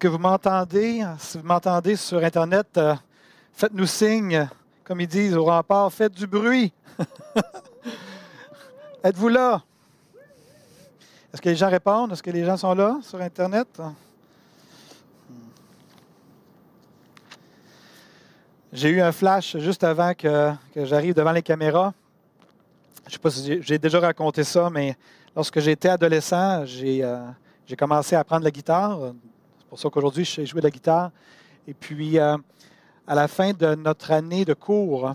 Que vous m'entendez? Si vous m'entendez sur Internet, euh, faites-nous signe. Comme ils disent au rempart, faites du bruit. Êtes-vous là? Est-ce que les gens répondent? Est-ce que les gens sont là sur Internet? J'ai eu un flash juste avant que, j'arrive devant les caméras. Je ne sais pas si j'ai- déjà raconté ça, mais lorsque j'étais adolescent, j'ai euh, commencé à apprendre la guitare. Pour ça qu'aujourd'hui, je sais jouer de la guitare. Et puis, euh, à la fin de notre année de cours,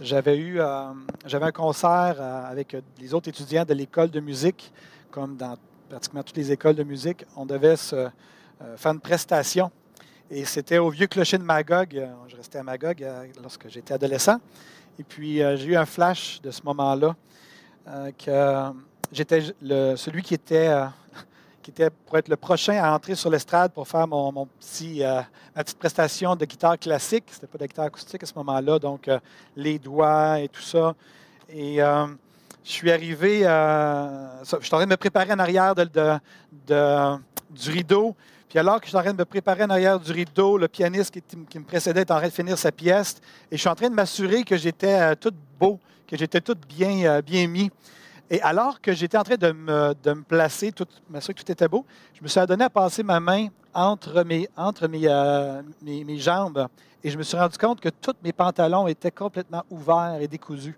j'avais eu euh, j'avais un concert euh, avec les autres étudiants de l'école de musique, comme dans pratiquement toutes les écoles de musique. On devait se, faire une prestation. Et c'était au vieux clocher de Magog. Je restais à Magog lorsque j'étais adolescent. Et puis, j'ai eu un flash de ce moment-là que j'étais celui qui était, qui était pour être le prochain à entrer sur l'estrade pour faire mon, petit, euh, ma petite prestation de guitare classique. C'était pas de guitare acoustique à ce moment-là, donc euh, les doigts et tout ça. Et euh, je suis arrivé, je suis en train de me préparer en arrière de, du rideau. Puis alors que je suis en train de me préparer en arrière du rideau, le pianiste qui, qui me précédait est en train de finir sa pièce. Et je suis en train de m'assurer que j'étais tout beau, que j'étais tout bien, bien mis. Et alors que j'étais en train de me, de me placer, tout, que tout était beau, je me suis adonné à passer ma main entre mes, entre euh, mes, mes jambes. Et je me suis rendu compte que tous mes pantalons étaient complètement ouverts et décousus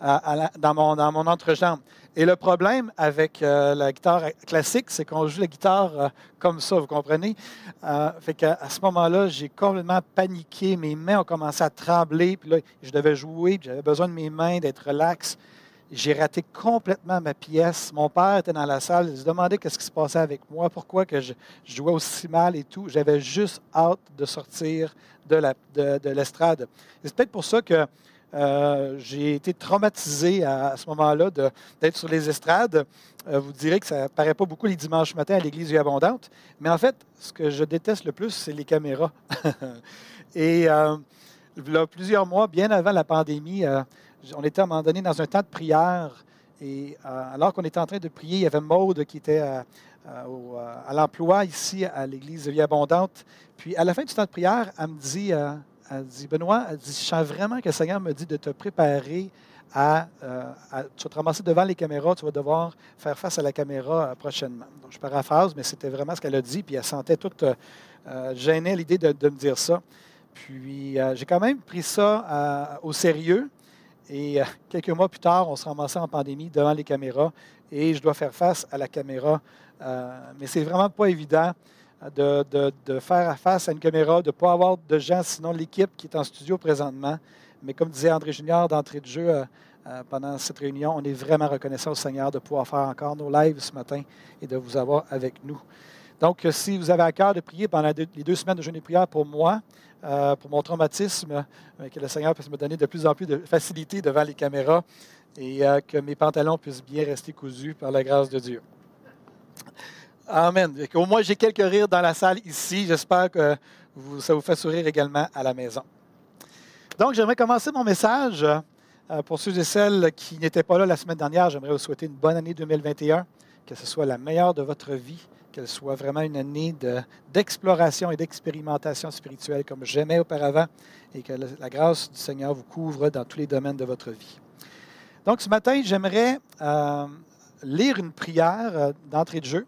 la- dans, mon, dans mon entrejambe. Et le problème avec euh, la guitare classique, c'est qu'on joue la guitare euh, comme ça, vous comprenez? Euh, fait qu'à ce moment-là, j'ai complètement paniqué. Mes mains ont commencé à trembler. Puis là, je devais jouer. J'avais besoin de mes mains, d'être relax. J'ai raté complètement ma pièce. Mon père était dans la salle. Il se demandait qu'est-ce qui se passait avec moi, pourquoi que je, jouais aussi mal et tout. J'avais juste hâte de sortir de l'estrade. C'est peut-être pour ça que euh, j'ai été traumatisé à, ce moment-là d'être sur les estrades. Euh, vous direz que ça ne paraît pas beaucoup les dimanches matins à l'Église Vie Abondante. Mais en fait, ce que je déteste le plus, c'est les caméras. Et euh, il plusieurs mois, bien avant la pandémie, euh, on était à un moment donné dans un temps de prière. Et euh, alors qu'on était en train de prier, il y avait Maude qui était à, à- au- à l'emploi ici à l'Église de Vie Abondante. Puis à la fin du temps de prière, elle me dit, euh, elle dit Benoît, elle dit, je sens vraiment que le Seigneur me dit de te préparer à, euh, Tu vas te ramasser devant les caméras, tu vas devoir faire face à la caméra euh, prochainement. Donc je paraphrase, mais c'était vraiment ce qu'elle a dit. Puis elle sentait toute euh, euh, gênée l'idée de, me dire ça. Puis euh, j'ai quand même pris ça euh, au sérieux. Et euh, quelques mois plus tard, on se ramassait en pandémie devant les caméras et je dois faire face à la caméra. Euh, mais c'est vraiment pas évident euh, de, faire face à une caméra, de ne pas avoir de gens, sinon l'équipe qui est en studio présentement. Mais comme disait André Junior d'entrée de jeu pendant cette réunion, on est vraiment reconnaissant au Seigneur de pouvoir faire encore nos lives ce matin et de vous avoir avec nous. Donc, euh, si vous avez à cœur de prier pendant les deux semaines de jeûne et prière pour moi, euh, pour mon traumatisme, euh, que le Seigneur puisse me donner de plus en plus de facilité devant les caméras et que mes pantalons puissent bien rester cousus par la grâce de Dieu. Amen. Au moins, j'ai quelques rires dans la salle ici. J'espère que ça vous fait sourire également à la maison. Donc, j'aimerais commencer mon message. pour ceux et celles qui n'étaient pas là la semaine dernière, j'aimerais vous souhaiter une bonne année 2021, que ce soit la meilleure de votre vie, qu'elle soit vraiment une année de- d'exploration et d'expérimentation spirituelle comme jamais auparavant, et que la, la grâce du Seigneur vous couvre dans tous les domaines de votre vie. Donc, ce matin, j'aimerais euh, lire une prière euh, d'entrée de jeu.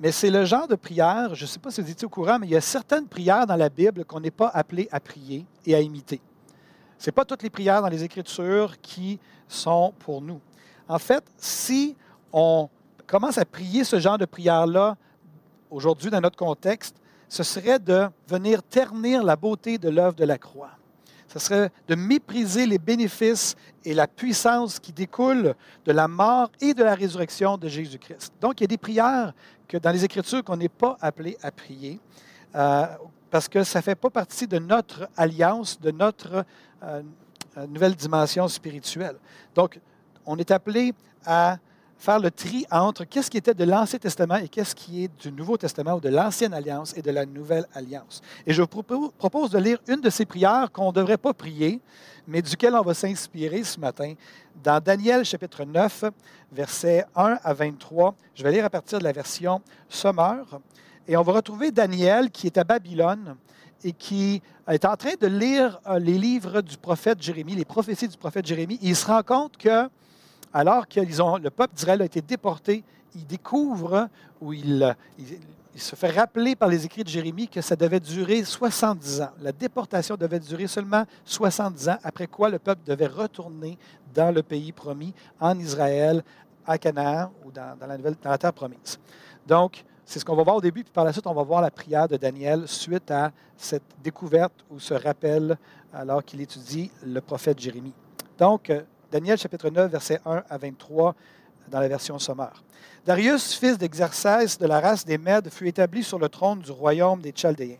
Mais c'est le genre de prière, je ne sais pas si vous étiez au courant, mais il y a certaines prières dans la Bible qu'on n'est pas appelé à prier et à imiter. Ce n'est pas toutes les prières dans les Écritures qui sont pour nous. En fait, si on commence à prier ce genre de prière-là aujourd'hui dans notre contexte, ce serait de venir ternir la beauté de l'œuvre de la croix. Ce serait de mépriser les bénéfices et la puissance qui découlent de la mort et de la résurrection de Jésus-Christ. Donc, il y a des prières que dans les Écritures qu'on n'est pas appelé à prier. Euh, parce que ça ne fait pas partie de notre alliance, de notre euh, euh, nouvelle dimension spirituelle. Donc, on est appelé à faire le tri entre qu'est-ce qui était de l'Ancien Testament et qu'est-ce qui est du Nouveau Testament ou de l'Ancienne Alliance et de la Nouvelle Alliance. Et je vous propose de lire une de ces prières qu'on ne devrait pas prier, mais duquel on va s'inspirer ce matin, dans Daniel chapitre 9, versets 1 à 23. Je vais lire à partir de la version Sommeur. Et on va retrouver Daniel qui est à Babylone et qui est en train de lire euh, les livres du prophète Jérémie, les prophéties du prophète Jérémie. il se rend compte que alors que le peuple d'Israël a été déporté, il découvre ou il, se fait rappeler par les écrits de Jérémie que ça devait durer 70 ans. La déportation devait durer seulement 70 ans, après quoi le peuple devait retourner dans le pays promis, en Israël, à Canaan ou dans, la, nouvelle, dans la terre promise. Donc, c'est ce qu'on va voir au début, puis par la suite, on va voir la prière de Daniel suite à cette découverte ou ce rappel alors qu'il étudie le prophète Jérémie. Donc, Daniel chapitre 9, versets 1 à 23 dans la version sommaire. Darius, fils d'Exercès de la race des Mèdes, fut établi sur le trône du royaume des Chaldéens.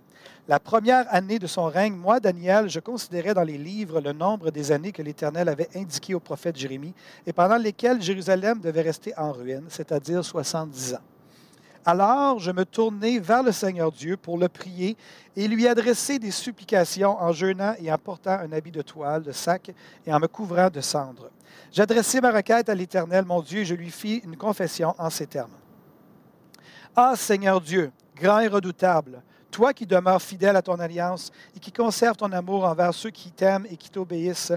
La première année de son règne, moi, Daniel, je considérais dans les livres le nombre des années que l'Éternel avait indiqué au prophète Jérémie et pendant lesquelles Jérusalem devait rester en ruine, c'est-à-dire 70 ans. Alors je me tournai vers le Seigneur Dieu pour le prier et lui adresser des supplications en jeûnant et en portant un habit de toile, de sac et en me couvrant de cendres. J'adressai ma requête à l'Éternel, mon Dieu, et je lui fis une confession en ces termes. Ah Seigneur Dieu, grand et redoutable, toi qui demeures fidèle à ton alliance et qui conserves ton amour envers ceux qui t'aiment et qui t'obéissent,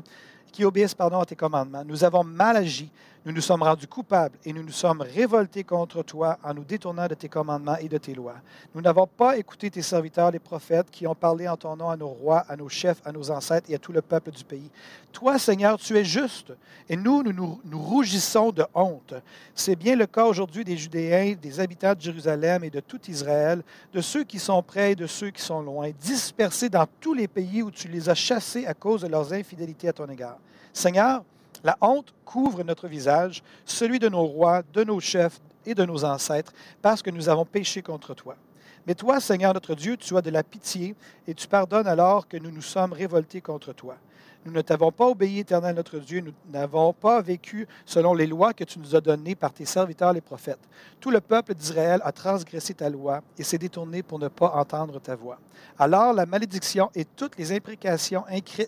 qui obéissent pardon, à tes commandements. Nous avons mal agi, nous nous sommes rendus coupables et nous nous sommes révoltés contre toi en nous détournant de tes commandements et de tes lois. Nous n'avons pas écouté tes serviteurs, les prophètes, qui ont parlé en ton nom à nos rois, à nos chefs, à nos ancêtres et à tout le peuple du pays. Toi, Seigneur, tu es juste et nous, nous nous, rougissons de honte. C'est bien le cas aujourd'hui des Judéens, des habitants de Jérusalem et de tout Israël, de ceux qui sont près et de ceux qui sont loin, dispersés dans tous les pays où tu les as chassés à cause de leurs infidélités à ton égard. Seigneur, la honte couvre notre visage, celui de nos rois, de nos chefs et de nos ancêtres, parce que nous avons péché contre toi. Mais toi, Seigneur notre Dieu, tu as de la pitié et tu pardonnes alors que nous nous sommes révoltés contre toi. Nous ne t'avons pas obéi, éternel notre Dieu. Nous n'avons pas vécu selon les lois que tu nous as données par tes serviteurs les prophètes. Tout le peuple d'Israël a transgressé ta loi et s'est détourné pour ne pas entendre ta voix. Alors la malédiction et toutes les imprécations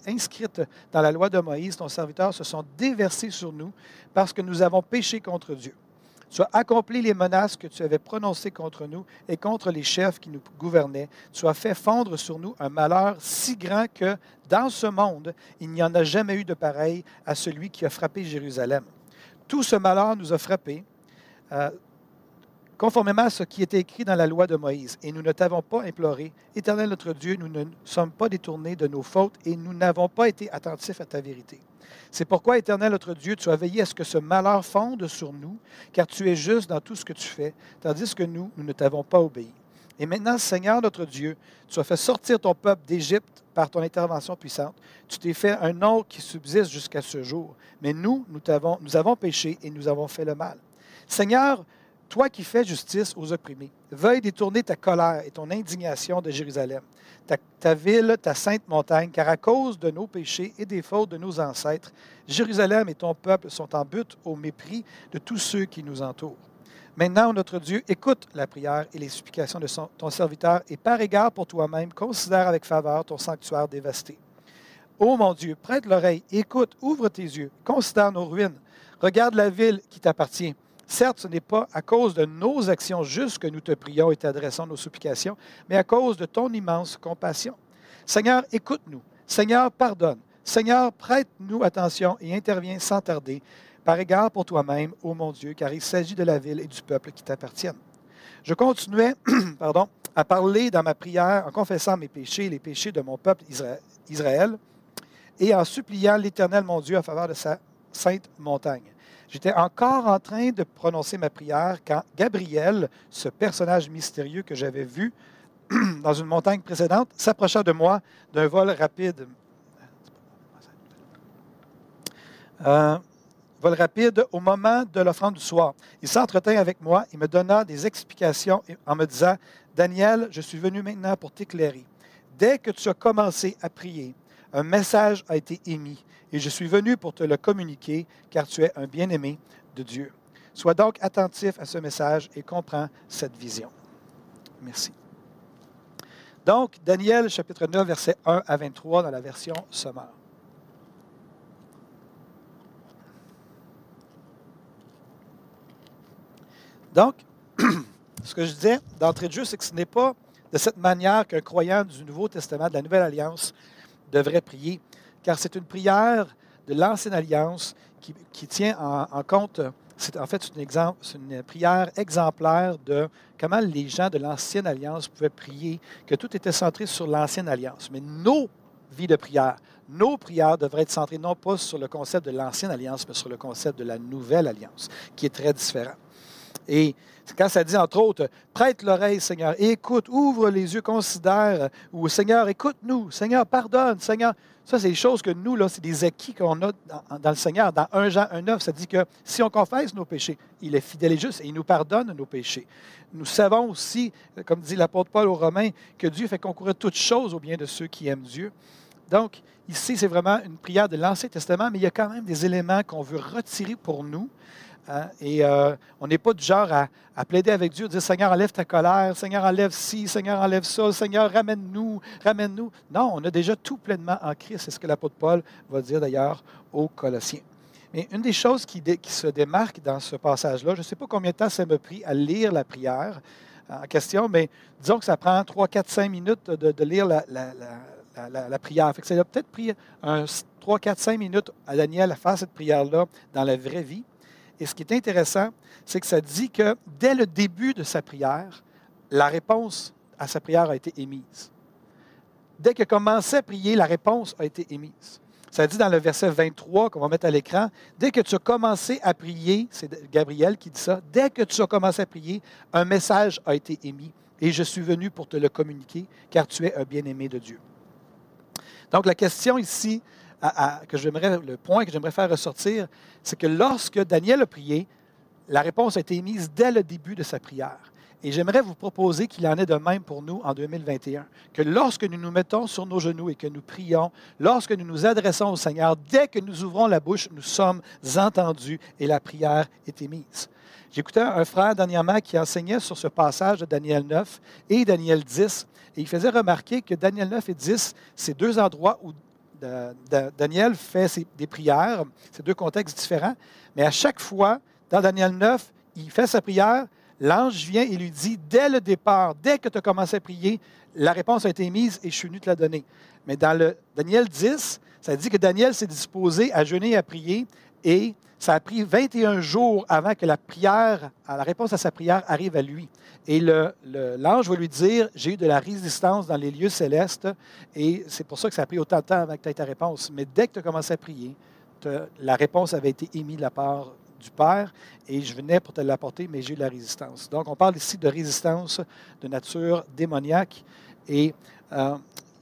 inscrites dans la loi de Moïse, ton serviteur, se sont déversées sur nous parce que nous avons péché contre Dieu. Tu as accompli les menaces que tu avais prononcées contre nous et contre les chefs qui nous gouvernaient. Tu as fait fondre sur nous un malheur si grand que, dans ce monde, il n'y en a jamais eu de pareil à celui qui a frappé Jérusalem. Tout ce malheur nous a frappés. Euh, conformément à ce qui était écrit dans la loi de Moïse. Et nous ne t'avons pas imploré. Éternel notre Dieu, nous ne sommes pas détournés de nos fautes et nous n'avons pas été attentifs à ta vérité. C'est pourquoi, Éternel notre Dieu, tu as veillé à ce que ce malheur fonde sur nous, car tu es juste dans tout ce que tu fais, tandis que nous, nous ne t'avons pas obéi. Et maintenant, Seigneur notre Dieu, tu as fait sortir ton peuple d'Égypte par ton intervention puissante. Tu t'es fait un nom qui subsiste jusqu'à ce jour. Mais nous, nous nous avons péché et nous avons fait le mal. Seigneur, toi qui fais justice aux opprimés, veuille détourner ta colère et ton indignation de Jérusalem, ta, ville, ta sainte montagne, car à cause de nos péchés et des fautes de nos ancêtres, Jérusalem et ton peuple sont en but au mépris de tous ceux qui nous entourent. Maintenant, notre Dieu, écoute la prière et les supplications de ton serviteur et par égard pour toi-même, considère avec faveur ton sanctuaire dévasté. Ô mon Dieu, prête l'oreille, écoute, ouvre tes yeux, considère nos ruines, regarde la ville qui t'appartient Certes, ce n'est pas à cause de nos actions justes que nous te prions et t'adressons nos supplications, mais à cause de ton immense compassion. Seigneur, écoute-nous. Seigneur, pardonne. Seigneur, prête-nous attention et interviens sans tarder, par égard pour toi-même, ô mon Dieu, car il s'agit de la ville et du peuple qui t'appartiennent. Je continuais pardon, à parler dans ma prière en confessant mes péchés et les péchés de mon peuple Israël et en suppliant l'Éternel, mon Dieu, en faveur de sa sainte montagne. J'étais encore en train de prononcer ma prière quand Gabriel, ce personnage mystérieux que j'avais vu dans une montagne précédente, s'approcha de moi d'un vol rapide. Euh, vol rapide au moment de l'offrande du soir. Il s'entretint avec moi, il me donna des explications en me disant, Daniel, je suis venu maintenant pour t'éclairer. Dès que tu as commencé à prier, un message a été émis et je suis venu pour te le communiquer, car tu es un bien-aimé de Dieu. Sois donc attentif à ce message et comprends cette vision. Merci. Donc, Daniel chapitre 9, versets 1 à 23 dans la version sommaire. Donc, ce que je disais d'entrée de jeu, c'est que ce n'est pas de cette manière qu'un croyant du Nouveau Testament, de la Nouvelle Alliance, devrait prier, car c'est une prière de l'Ancienne Alliance qui, tient en, compte, c'est en fait une, une prière exemplaire de comment les gens de l'Ancienne Alliance pouvaient prier, que tout était centré sur l'Ancienne Alliance. Mais nos vies de prière, nos prières devraient être centrées non pas sur le concept de l'Ancienne Alliance, mais sur le concept de la Nouvelle Alliance, qui est très différent. Et quand ça dit, entre autres, prête l'oreille, Seigneur, écoute, ouvre les yeux, considère, ou Seigneur, écoute-nous, Seigneur, pardonne, Seigneur. Ça, c'est des choses que nous, là, c'est des acquis qu'on a dans, le Seigneur. Dans 1 Jean 1,9, ça dit que si on confesse nos péchés, il est fidèle et juste et il nous pardonne nos péchés. Nous savons aussi, comme dit l'apôtre Paul aux Romains, que Dieu fait concourir toutes choses au bien de ceux qui aiment Dieu. Donc, ici, c'est vraiment une prière de l'Ancien Testament, mais il y a quand même des éléments qu'on veut retirer pour nous Hein, et euh, on n'est pas du genre à, plaider avec Dieu, dire Seigneur, enlève ta colère, Seigneur, enlève ci, Seigneur, enlève ça, Seigneur, ramène-nous, ramène-nous. Non, on a déjà tout pleinement en Christ. C'est ce que l'apôtre Paul va dire d'ailleurs aux Colossiens. Mais une des choses qui, se démarque dans ce passage-là, je ne sais pas combien de temps ça m'a pris à lire la prière en question, mais disons que ça prend 3, 4, 5 minutes de, lire la, prière. Ça a peut-être pris un 3, 4, 5 minutes à Daniel à faire cette prière-là dans la vraie vie. Et ce qui est intéressant, c'est que ça dit que dès le début de sa prière, la réponse à sa prière a été émise. Dès qu'il commençait à prier, la réponse a été émise. Ça dit dans le verset 23 qu'on va mettre à l'écran, dès que tu as commencé à prier, c'est Gabriel qui dit ça, dès que tu as commencé à prier, un message a été émis et je suis venu pour te le communiquer, car tu es un bien-aimé de Dieu. Donc la question ici, que j'aimerais, le point que j'aimerais faire ressortir, c'est que lorsque Daniel a prié, la réponse a été émise dès le début de sa prière. Et j'aimerais vous proposer qu'il en est de même pour nous en 2021, que lorsque nous nous mettons sur nos genoux et que nous prions, lorsque nous nous adressons au Seigneur, dès que nous ouvrons la bouche, nous sommes entendus et la prière est émise. J'écoutais un frère dernièrement qui enseignait sur ce passage de Daniel 9 et Daniel 10, et il faisait remarquer que Daniel 9 et 10, c'est deux endroits où Daniel fait des prières, c'est deux contextes différents, mais à chaque fois, dans Daniel 9, il fait sa prière, l'ange vient et lui dit, dès le départ, dès que tu as commencé à prier, la réponse a été émise et je suis venu te la donner. Mais dans le Daniel 10, ça dit que Daniel s'est disposé à jeûner et à prier et ça a pris 21 jours avant que la prière, la réponse à sa prière arrive à lui. Et l'ange va lui dire, j'ai eu de la résistance dans les lieux célestes, et c'est pour ça que ça a pris autant de temps avant que tu aies ta réponse. Mais dès que tu as commencé à prier, la réponse avait été émise de la part du Père, et je venais pour te l'apporter, mais j'ai eu de la résistance. Donc, on parle ici de résistance de nature démoniaque, et euh,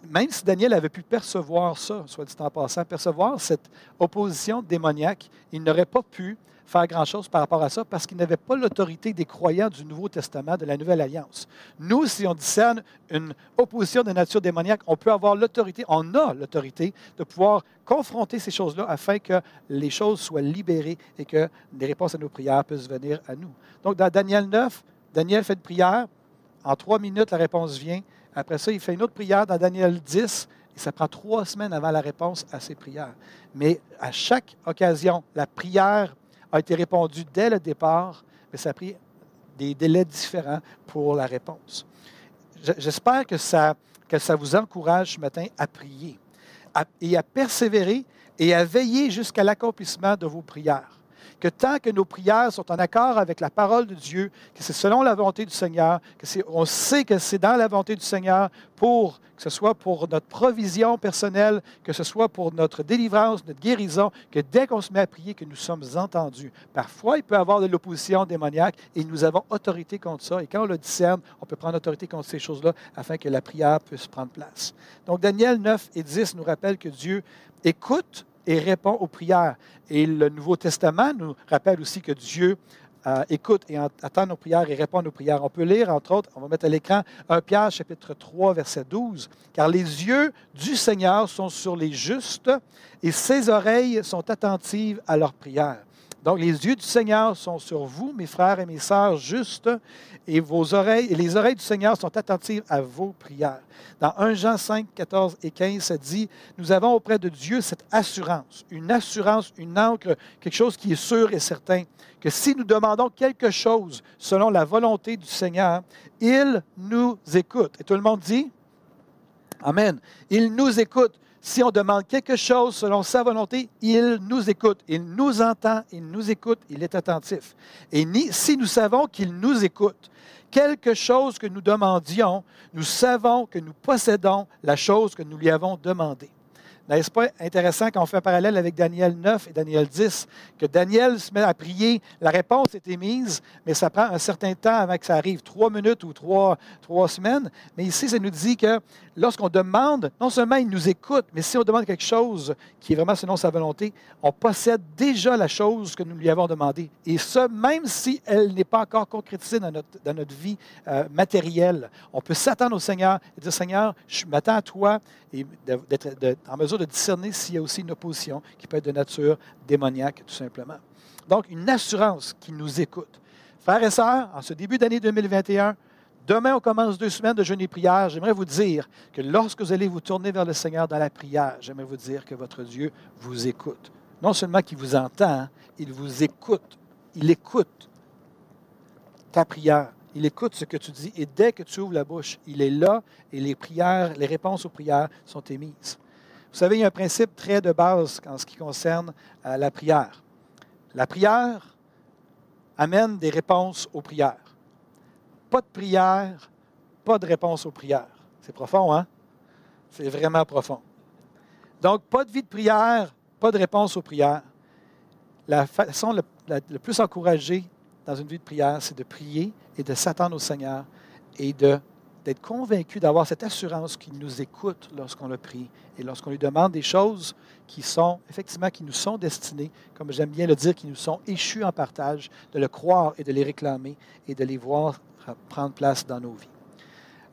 même si Daniel avait pu percevoir ça, soit dit en passant, percevoir cette opposition démoniaque, il n'aurait pas pu faire grand-chose par rapport à ça parce qu'il n'avait pas l'autorité des croyants du Nouveau Testament, de la Nouvelle Alliance. Nous, si on discerne une opposition de nature démoniaque, on peut avoir l'autorité, on a l'autorité de pouvoir confronter ces choses-là afin que les choses soient libérées et que les réponses à nos prières puissent venir à nous. Donc, dans Daniel 9, Daniel fait une prière. En trois minutes, la réponse vient. Après ça, il fait une autre prière dans Daniel 10 et ça prend trois semaines avant la réponse à ses prières. Mais à chaque occasion, la prière a été répondue dès le départ, mais ça a pris des délais différents pour la réponse. J'espère que ça, que ça vous encourage ce matin à prier et à persévérer et à veiller jusqu'à l'accomplissement de vos prières que tant que nos prières sont en accord avec la parole de Dieu, que c'est selon la volonté du Seigneur, que on sait que c'est dans la volonté du Seigneur pour que ce soit pour notre provision personnelle, que ce soit pour notre délivrance, notre guérison, que dès qu'on se met à prier, que nous sommes entendus. Parfois, il peut y avoir de l'opposition démoniaque et nous avons autorité contre ça. Et quand on le discerne, on peut prendre autorité contre ces choses-là afin que la prière puisse prendre place. Donc, Daniel 9 et 10 nous rappellent que Dieu écoute et répond aux prières. Et le Nouveau Testament nous rappelle aussi que Dieu euh, écoute et attend nos prières et répond à nos prières. On peut lire, entre autres, on va mettre à l'écran 1 Pierre chapitre 3, verset 12, car les yeux du Seigneur sont sur les justes et ses oreilles sont attentives à leurs prières. Donc, les yeux du Seigneur sont sur vous, mes frères et mes sœurs justes, et vos oreilles, les oreilles du Seigneur sont attentives à vos prières. Dans 1 Jean 5, 14 et 15, ça dit Nous avons auprès de Dieu cette assurance, une assurance, une encre, quelque chose qui est sûr et certain, que si nous demandons quelque chose selon la volonté du Seigneur, il nous écoute. Et tout le monde dit Amen. Il nous écoute. Si on demande quelque chose selon sa volonté, il nous écoute, il nous entend, il nous écoute, il est attentif. Et si nous savons qu'il nous écoute, quelque chose que nous demandions, nous savons que nous possédons la chose que nous lui avons demandée. N'est-ce pas intéressant quand on fait un parallèle avec Daniel 9 et Daniel 10, que Daniel se met à prier, la réponse est émise, mais ça prend un certain temps avant que ça arrive, trois minutes ou trois, trois semaines. Mais ici, ça nous dit que lorsqu'on demande, non seulement il nous écoute, mais si on demande quelque chose qui est vraiment selon sa volonté, on possède déjà la chose que nous lui avons demandée. Et ça, même si elle n'est pas encore concrétisée dans notre, dans notre vie euh, matérielle, on peut s'attendre au Seigneur et dire, Seigneur, je m'attends à toi et d'être en mesure de discerner s'il y a aussi une opposition qui peut être de nature démoniaque, tout simplement. Donc, une assurance qui nous écoute. Frères et sœurs, en ce début d'année 2021, demain, on commence deux semaines de jeûne et prière. J'aimerais vous dire que lorsque vous allez vous tourner vers le Seigneur dans la prière, j'aimerais vous dire que votre Dieu vous écoute. Non seulement qu'il vous entend, il vous écoute. Il écoute ta prière. Il écoute ce que tu dis et dès que tu ouvres la bouche, il est là et les prières, les réponses aux prières sont émises. Vous savez, il y a un principe très de base en ce qui concerne euh, la prière. La prière amène des réponses aux prières. Pas de prière, pas de réponse aux prières. C'est profond, hein? C'est vraiment profond. Donc, pas de vie de prière, pas de réponse aux prières. La façon la, plus encouragée dans une vie de prière, c'est de prier et de s'attendre au Seigneur et de d'être convaincu, d'avoir cette assurance qu'il nous écoute lorsqu'on le prie et lorsqu'on lui demande des choses qui sont, effectivement, qui nous sont destinées, comme j'aime bien le dire, qui nous sont échues en partage, de le croire et de les réclamer et de les voir prendre place dans nos vies.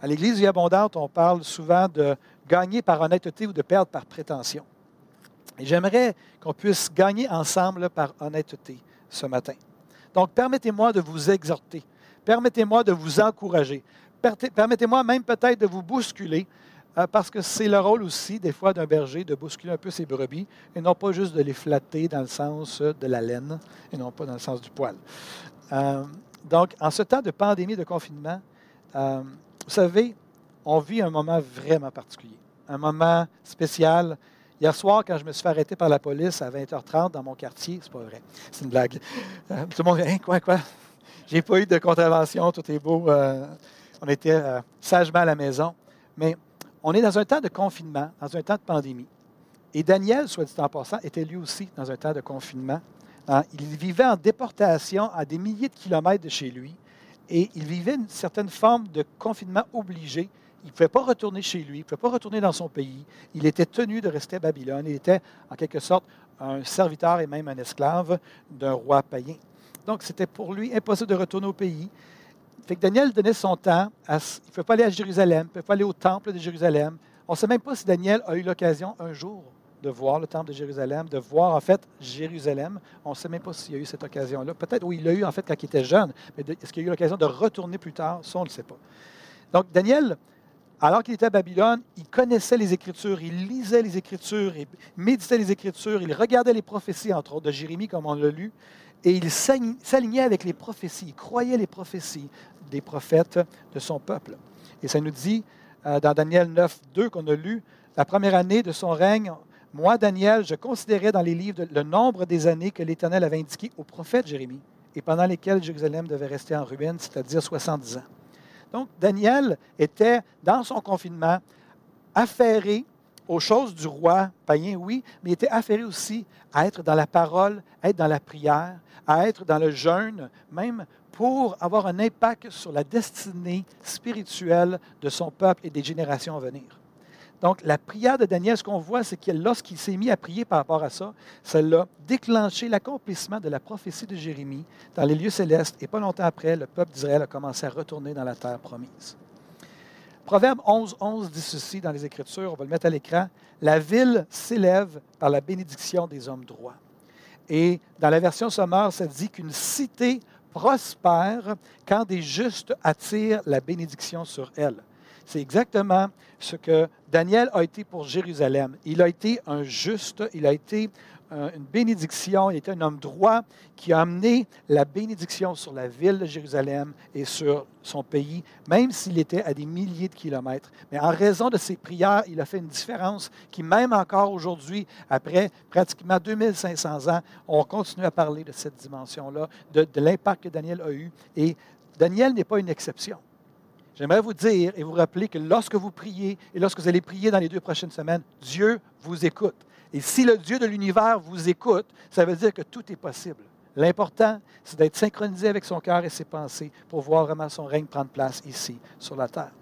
À l'Église Vie Abondante, on parle souvent de gagner par honnêteté ou de perdre par prétention. Et j'aimerais qu'on puisse gagner ensemble par honnêteté ce matin. Donc, permettez-moi de vous exhorter. Permettez-moi de vous encourager. Permettez-moi même peut-être de vous bousculer, euh, parce que c'est le rôle aussi, des fois, d'un berger, de bousculer un peu ses brebis, et non pas juste de les flatter dans le sens de la laine, et non pas dans le sens du poil. Euh, donc, en ce temps de pandémie, de confinement, euh, vous savez, on vit un moment vraiment particulier, un moment spécial. Hier soir, quand je me suis fait arrêter par la police à 20h30 dans mon quartier, c'est pas vrai, c'est une blague. tout le monde dit, hein, quoi, quoi? J'ai pas eu de contravention, tout est beau on était euh, sagement à la maison. Mais on est dans un temps de confinement, dans un temps de pandémie. Et Daniel, soit dit en passant, était lui aussi dans un temps de confinement. Hein, il vivait en déportation à des milliers de kilomètres de chez lui et il vivait une certaine forme de confinement obligé. Il ne pouvait pas retourner chez lui, il ne pouvait pas retourner dans son pays. Il était tenu de rester à Babylone. Il était en quelque sorte un serviteur et même un esclave d'un roi païen. Donc c'était pour lui impossible de retourner au pays. Fait que Daniel donnait son temps. À, il ne peut pas aller à Jérusalem, il ne peut pas aller au temple de Jérusalem. On ne sait même pas si Daniel a eu l'occasion un jour de voir le temple de Jérusalem, de voir en fait Jérusalem. On ne sait même pas s'il a eu cette occasion-là. Peut-être, oui, il l'a eu en fait quand il était jeune, mais est-ce qu'il a eu l'occasion de retourner plus tard? Ça, on ne le sait pas. Donc, Daniel, alors qu'il était à Babylone, il connaissait les Écritures, il lisait les Écritures, il méditait les Écritures, il regardait les prophéties, entre autres, de Jérémie, comme on l'a lu, et il s'alignait avec les prophéties, il croyait les prophéties des prophètes de son peuple. Et ça nous dit euh, dans Daniel 9, 2 qu'on a lu, la première année de son règne, moi, Daniel, je considérais dans les livres le nombre des années que l'Éternel avait indiqué au prophète Jérémie et pendant lesquelles Jérusalem devait rester en ruine, c'est-à-dire 70 ans. Donc, Daniel était, dans son confinement, affairé aux choses du roi païen, oui, mais il était affairé aussi à être dans la parole, à être dans la prière, à être dans le jeûne, même pour avoir un impact sur la destinée spirituelle de son peuple et des générations à venir. Donc, la prière de Daniel, ce qu'on voit, c'est que lorsqu'il s'est mis à prier par rapport à ça, l'a déclenché l'accomplissement de la prophétie de Jérémie dans les lieux célestes. Et pas longtemps après, le peuple d'Israël a commencé à retourner dans la terre promise. Proverbe 11, 11 dit ceci dans les Écritures, on va le mettre à l'écran. La ville s'élève par la bénédiction des hommes droits. Et dans la version sommaire, ça dit qu'une cité prospère quand des justes attirent la bénédiction sur elle. C'est exactement ce que Daniel a été pour Jérusalem. Il a été un juste, il a été une bénédiction, il était un homme droit qui a amené la bénédiction sur la ville de Jérusalem et sur son pays, même s'il était à des milliers de kilomètres. Mais en raison de ses prières, il a fait une différence qui, même encore aujourd'hui, après pratiquement 2500 ans, on continue à parler de cette dimension-là, de, l'impact que Daniel a eu. Et Daniel n'est pas une exception. J'aimerais vous dire et vous rappeler que lorsque vous priez et lorsque vous allez prier dans les deux prochaines semaines, Dieu vous écoute. Et si le Dieu de l'univers vous écoute, ça veut dire que tout est possible. L'important, c'est d'être synchronisé avec son cœur et ses pensées pour voir vraiment son règne prendre place ici, sur la terre.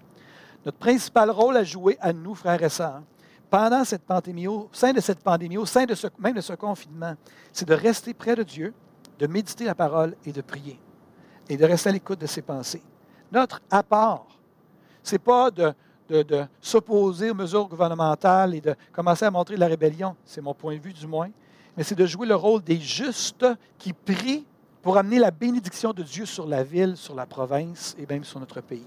Notre principal rôle à jouer à nous, frères et sœurs, pendant cette pandémie, au sein de cette pandémie, au sein de ce, même de ce confinement, c'est de rester près de Dieu, de méditer la parole et de prier, et de rester à l'écoute de ses pensées. Notre apport, ce n'est pas de de, s'opposer aux mesures gouvernementales et de commencer à montrer la rébellion, c'est mon point de vue du moins, mais c'est de jouer le rôle des justes qui prient pour amener la bénédiction de Dieu sur la ville, sur la province et même sur notre pays.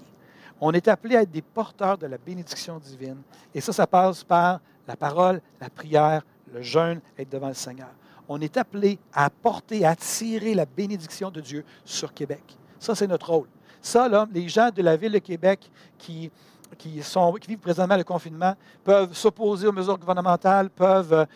On est appelé à être des porteurs de la bénédiction divine. Et ça, ça passe par la parole, la prière, le jeûne, être devant le Seigneur. On est appelé à apporter, à attirer la bénédiction de Dieu sur Québec. Ça, c'est notre rôle. Ça, là, les gens de la ville de Québec qui, qui, vivent présentement le confinement peuvent s'opposer aux mesures gouvernementales, peuvent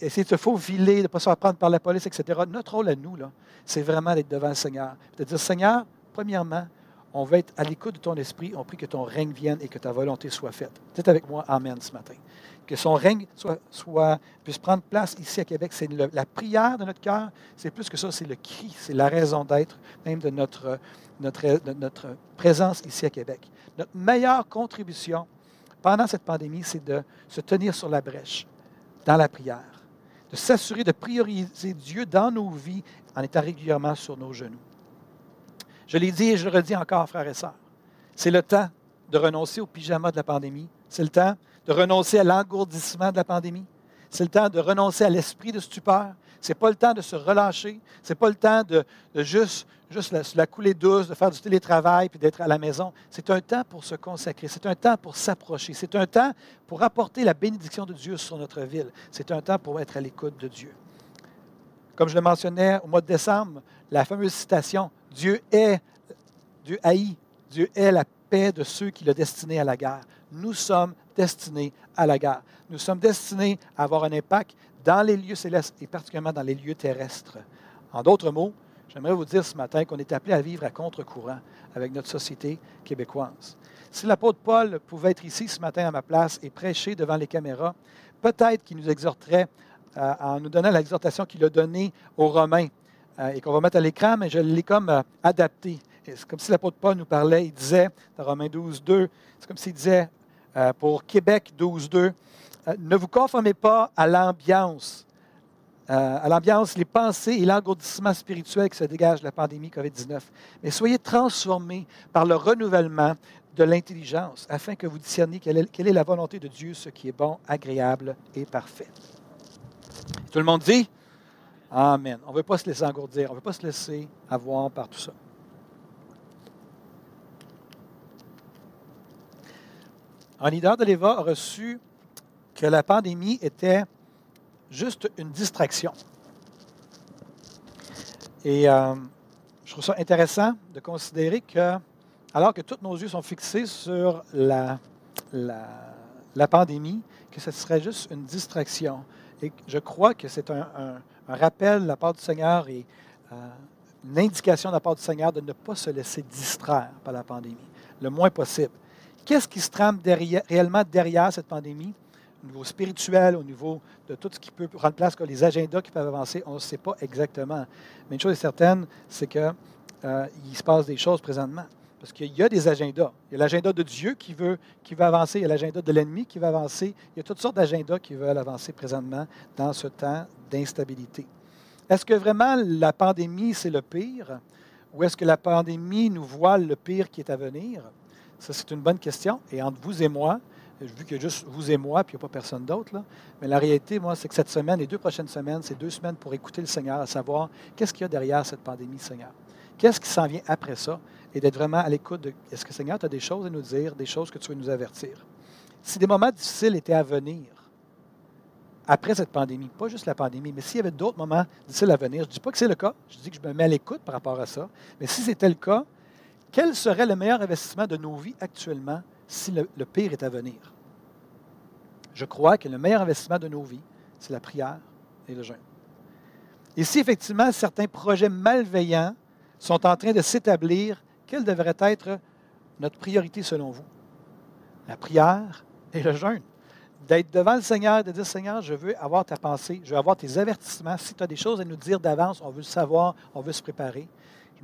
essayer de se faufiler, de ne pas se faire prendre par la police, etc. Notre rôle à nous, c'est vraiment d'être devant le Seigneur. De dire, Seigneur, premièrement, on va être à l'écoute de ton esprit, on prie que ton règne vienne et que ta volonté soit faite. Dites avec moi Amen ce matin. Que son règne soit, puisse prendre place ici à Québec. C'est la prière de notre cœur, c'est plus que ça, c'est le cri, c'est la raison d'être même de notre, notre, de notre présence ici à Québec. Notre meilleure contribution pendant cette pandémie, c'est de se tenir sur la brèche dans la prière, de s'assurer de prioriser Dieu dans nos vies en étant régulièrement sur nos genoux. Je l'ai dit et je le redis encore, frères et sœurs, c'est le temps de renoncer au pyjama de la pandémie. C'est le temps de renoncer à l'engourdissement de la pandémie. C'est le temps de renoncer à l'esprit de stupeur. Ce n'est pas le temps de se relâcher. Ce n'est pas le temps de, juste juste la, la, couler douce, de faire du télétravail puis d'être à la maison. C'est un temps pour se consacrer. C'est un temps pour s'approcher. C'est un temps pour apporter la bénédiction de Dieu sur notre ville. C'est un temps pour être à l'écoute de Dieu. Comme je le mentionnais au mois de décembre, la fameuse citation Dieu est, Dieu haït, Dieu est la paix de ceux qui le destiné à la guerre. Nous sommes destinés à la guerre. Nous sommes destinés à avoir un impact dans les lieux célestes et particulièrement dans les lieux terrestres. En d'autres mots, J'aimerais vous dire ce matin qu'on est appelé à vivre à contre-courant avec notre société québécoise. Si l'apôtre Paul pouvait être ici ce matin à ma place et prêcher devant les caméras, peut-être qu'il nous exhorterait euh, en nous donnant l'exhortation qu'il a donnée aux Romains euh, et qu'on va mettre à l'écran, mais je l'ai comme euh, adapté. C'est comme si l'apôtre Paul nous parlait, il disait dans Romains 12, 2, c'est comme s'il disait pour Québec 12, 2, ne vous conformez pas à l'ambiance euh, à l'ambiance, les pensées et l'engourdissement spirituel qui se dégage de la pandémie COVID-19. Mais soyez transformés par le renouvellement de l'intelligence afin que vous discerniez quelle est, la volonté de Dieu, ce qui est bon, agréable et parfait. Tout le monde dit? Amen. On ne veut pas se laisser engourdir, on ne veut pas se laisser avoir par tout ça. Leader de l'EVA a reçu que la pandémie était juste une distraction. Et euh, je trouve ça intéressant de considérer que, alors que tous nos yeux sont fixés sur la, la, pandémie, que ce serait juste une distraction. Et je crois que c'est un, rappel de la part du Seigneur et euh, une indication de la part du Seigneur de ne pas se laisser distraire par la pandémie, le moins possible. Qu'est-ce qui se trame derrière, réellement derrière cette pandémie? au niveau spirituel, au niveau de tout ce qui peut prendre place, que les agendas qui peuvent avancer, on ne sait pas exactement. Mais une chose est certaine, c'est qu'il euh, se passe des choses présentement. Parce qu'il y a des agendas. Il y a l'agenda de Dieu qui veut, qui veut avancer, il y a l'agenda de l'ennemi qui veut avancer. Il y a toutes sortes d'agendas qui veulent avancer présentement dans ce temps d'instabilité. Est-ce que vraiment la pandémie, c'est le pire? Ou est-ce que la pandémie nous voile le pire qui est à venir? Ça, c'est une bonne question. Et entre vous et moi, vu qu'il y a juste vous et moi, puis il n'y a pas personne d'autre, mais la réalité, moi, c'est que cette semaine, les deux prochaines semaines, c'est deux semaines pour écouter le Seigneur, à savoir qu'est-ce qu'il y a derrière cette pandémie, Seigneur? Qu'est-ce qui s'en vient après ça? Et d'être vraiment à l'écoute de est-ce que, Seigneur, tu as des choses à nous dire, des choses que tu veux nous avertir? Si des moments difficiles étaient à venir, après cette pandémie, pas juste la pandémie, mais s'il y avait d'autres moments difficiles à venir, je ne dis pas que c'est le cas, je dis que je me mets à l'écoute par rapport à ça, mais si c'était le cas, quel serait le meilleur investissement de nos vies actuellement si le, pire est à venir? Je crois que le meilleur investissement de nos vies, c'est la prière et le jeûne. Et si effectivement certains projets malveillants sont en train de s'établir, quelle devrait être notre priorité selon vous? La prière et le jeûne. D'être devant le Seigneur, de dire Seigneur, je veux avoir ta pensée, je veux avoir tes avertissements. Si tu as des choses à nous dire d'avance, on veut le savoir, on veut se préparer.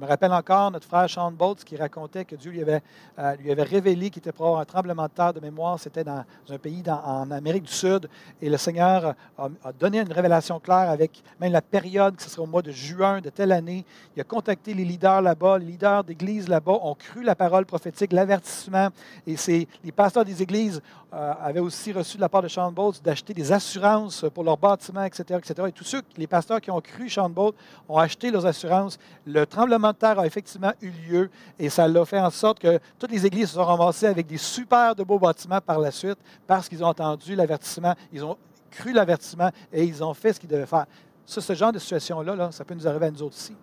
Je me rappelle encore notre frère Sean Boltz qui racontait que Dieu lui avait, euh, lui avait révélé qu'il était pour avoir un tremblement de terre de mémoire. C'était dans un pays en Amérique du Sud. Et le Seigneur a, donné une révélation claire avec même la période, que ce serait au mois de juin de telle année. Il a contacté les leaders là-bas. Les leaders d'église là-bas ont cru la parole prophétique, l'avertissement. Et les pasteurs des églises euh, avaient aussi reçu de la part de Sean Boltz d'acheter des assurances pour leurs bâtiments, etc., etc. Et tous ceux, les pasteurs qui ont cru Sean Boltz ont acheté leurs assurances. Le tremblement de terre a effectivement eu lieu et ça l'a fait en sorte que toutes les églises se sont ramassées avec des super beaux bâtiments par la suite parce qu'ils ont entendu l'avertissement, ils ont cru l'avertissement et ils ont fait ce qu'ils devaient faire. ce genre de situation-là, là, ça peut nous arriver à nous autres aussi.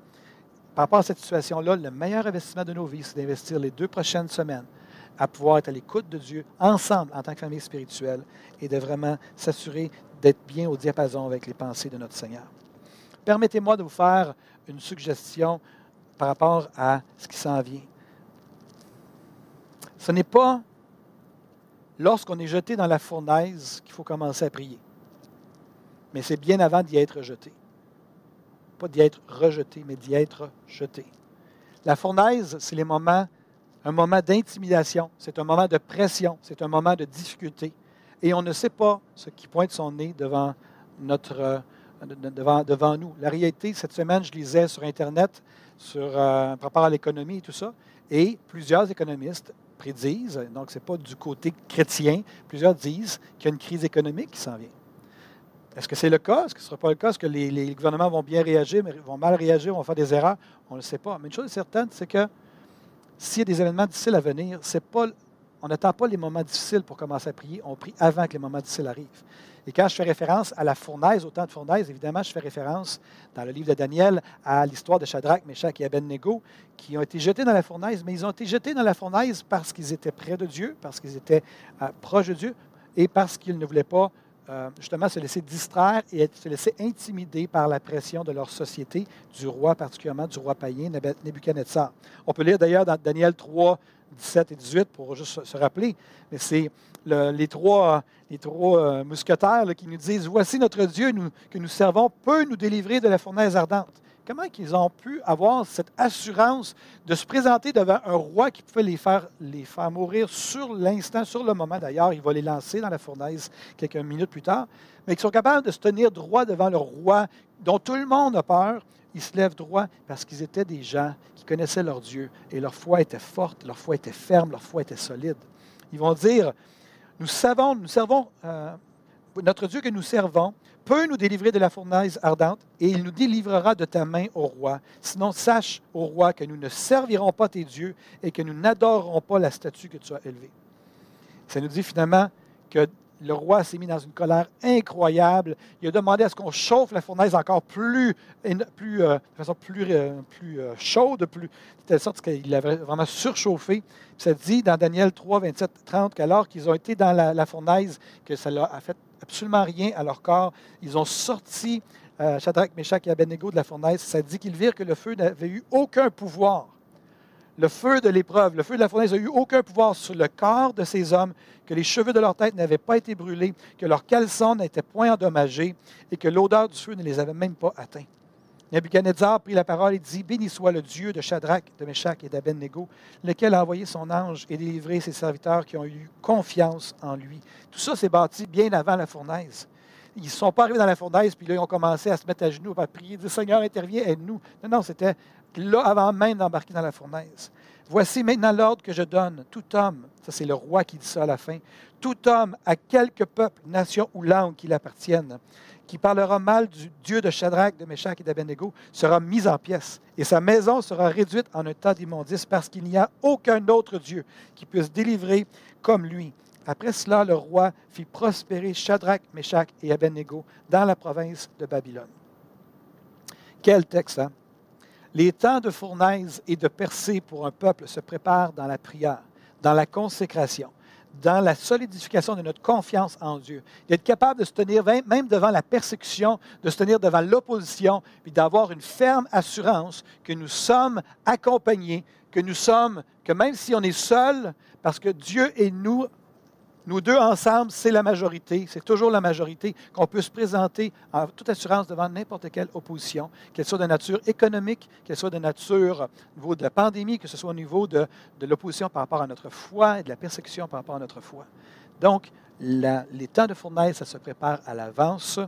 Par rapport à cette situation-là, le meilleur investissement de nos vies, c'est d'investir les deux prochaines semaines à pouvoir être à l'écoute de Dieu ensemble en tant que famille spirituelle et de vraiment s'assurer d'être bien au diapason avec les pensées de notre Seigneur. Permettez-moi de vous faire une suggestion par rapport à ce qui s'en vient. Ce n'est pas lorsqu'on est jeté dans la fournaise qu'il faut commencer à prier, mais c'est bien avant d'y être jeté. Pas d'y être rejeté, mais d'y être jeté. La fournaise, c'est les moments, un moment d'intimidation, c'est un moment de pression, c'est un moment de difficulté. Et on ne sait pas ce qui pointe son nez devant, notre, devant, devant nous. La réalité, cette semaine, je lisais sur Internet sur, euh, par rapport à l'économie et tout ça. Et plusieurs économistes prédisent, donc ce n'est pas du côté chrétien, plusieurs disent qu'il y a une crise économique qui s'en vient. Est-ce que c'est le cas? Est-ce que ce ne sera pas le cas? Est-ce que les, gouvernements vont bien réagir, mais vont mal réagir, vont faire des erreurs? On ne le sait pas. Mais une chose est certaine, c'est que s'il y a des événements difficiles à venir, c'est pas, on n'attend pas les moments difficiles pour commencer à prier, on prie avant que les moments difficiles arrivent. Et quand je fais référence à la fournaise, au temps de fournaise, évidemment, je fais référence dans le livre de Daniel à l'histoire de Shadrach, Meshach et Abednego, qui ont été jetés dans la fournaise, mais ils ont été jetés dans la fournaise parce qu'ils étaient près de Dieu, parce qu'ils étaient euh, proches de Dieu et parce qu'ils ne voulaient pas euh, justement se laisser distraire et se laisser intimider par la pression de leur société, du roi particulièrement, du roi païen Nebuchadnezzar. On peut lire d'ailleurs dans Daniel 3, 17 et 18 pour juste se rappeler, mais c'est les trois, les trois euh, mousquetaires qui nous disent, voici notre Dieu que nous servons peut nous délivrer de la fournaise ardente. Comment ils ont pu avoir cette assurance de se présenter devant un roi qui pouvait les faire, les faire mourir sur l'instant, sur le moment. D'ailleurs, il va les lancer dans la fournaise quelques minutes plus tard, mais qui sont capables de se tenir droit devant le roi dont tout le monde a peur, ils se lèvent droit parce qu'ils étaient des gens qui connaissaient leur Dieu et leur foi était forte, leur foi était ferme, leur foi était solide. Ils vont dire, nous savons, nous servons, euh, notre Dieu que nous servons peut nous délivrer de la fournaise ardente et il nous délivrera de ta main, au roi. Sinon, sache, au roi, que nous ne servirons pas tes dieux et que nous n'adorerons pas la statue que tu as élevée. Ça nous dit finalement que le roi s'est mis dans une colère incroyable. Il a demandé à ce qu'on chauffe la fournaise encore plus, euh, de façon plus, euh, euh, chaude, de telle sorte qu'il l'avait vraiment surchauffé. ça dit dans Daniel 3, 27, 30 qu'alors qu'ils ont été dans la, fournaise, que ça leur a fait absolument rien à leur corps. Ils ont sorti Shadrach, Meshach et Abednego de la fournaise. Ça dit qu'ils virent que le feu n'avait eu aucun pouvoir le feu de l'épreuve, le feu de la fournaise n'a eu aucun pouvoir sur le corps de ces hommes, que les cheveux de leur tête n'avaient pas été brûlés, que leurs caleçons n'étaient point endommagés et que l'odeur du feu ne les avait même pas atteints. Nebuchadnezzar prit la parole et dit Béni soit le Dieu de Shadrach, de Meshach et d'Abednego, lequel a envoyé son ange et délivré ses serviteurs qui ont eu confiance en lui. Tout ça s'est bâti bien avant la fournaise. Ils ne sont pas arrivés dans la fournaise, puis là, ils ont commencé à se mettre à genoux, à prier, dire Seigneur, interviens, aide-nous. Non, non, c'était là avant même d'embarquer dans la fournaise. Voici maintenant l'ordre que je donne. Tout homme, ça c'est le roi qui dit ça à la fin, tout homme à quelque peuple, nation ou langue qu'il appartienne, qui parlera mal du Dieu de Shadrach, de Meshach et d'Abednego sera mis en pièces, et sa maison sera réduite en un tas d'immondices, parce qu'il n'y a aucun autre Dieu qui puisse délivrer comme lui. Après cela, le roi fit prospérer Shadrach, Meshach et Abednego dans la province de Babylone. Quel texte, hein? Les temps de fournaise et de percée pour un peuple se préparent dans la prière, dans la consécration dans la solidification de notre confiance en Dieu. D'être capable de se tenir même devant la persécution, de se tenir devant l'opposition, puis d'avoir une ferme assurance que nous sommes accompagnés, que nous sommes, que même si on est seul, parce que Dieu et nous nous deux ensemble, c'est la majorité, c'est toujours la majorité qu'on peut se présenter en toute assurance devant n'importe quelle opposition, qu'elle soit de nature économique, qu'elle soit de nature au niveau de la pandémie, que ce soit au niveau de, l'opposition par rapport à notre foi et de la persécution par rapport à notre foi. Donc, les temps de fournaise, ça se prépare à l'avance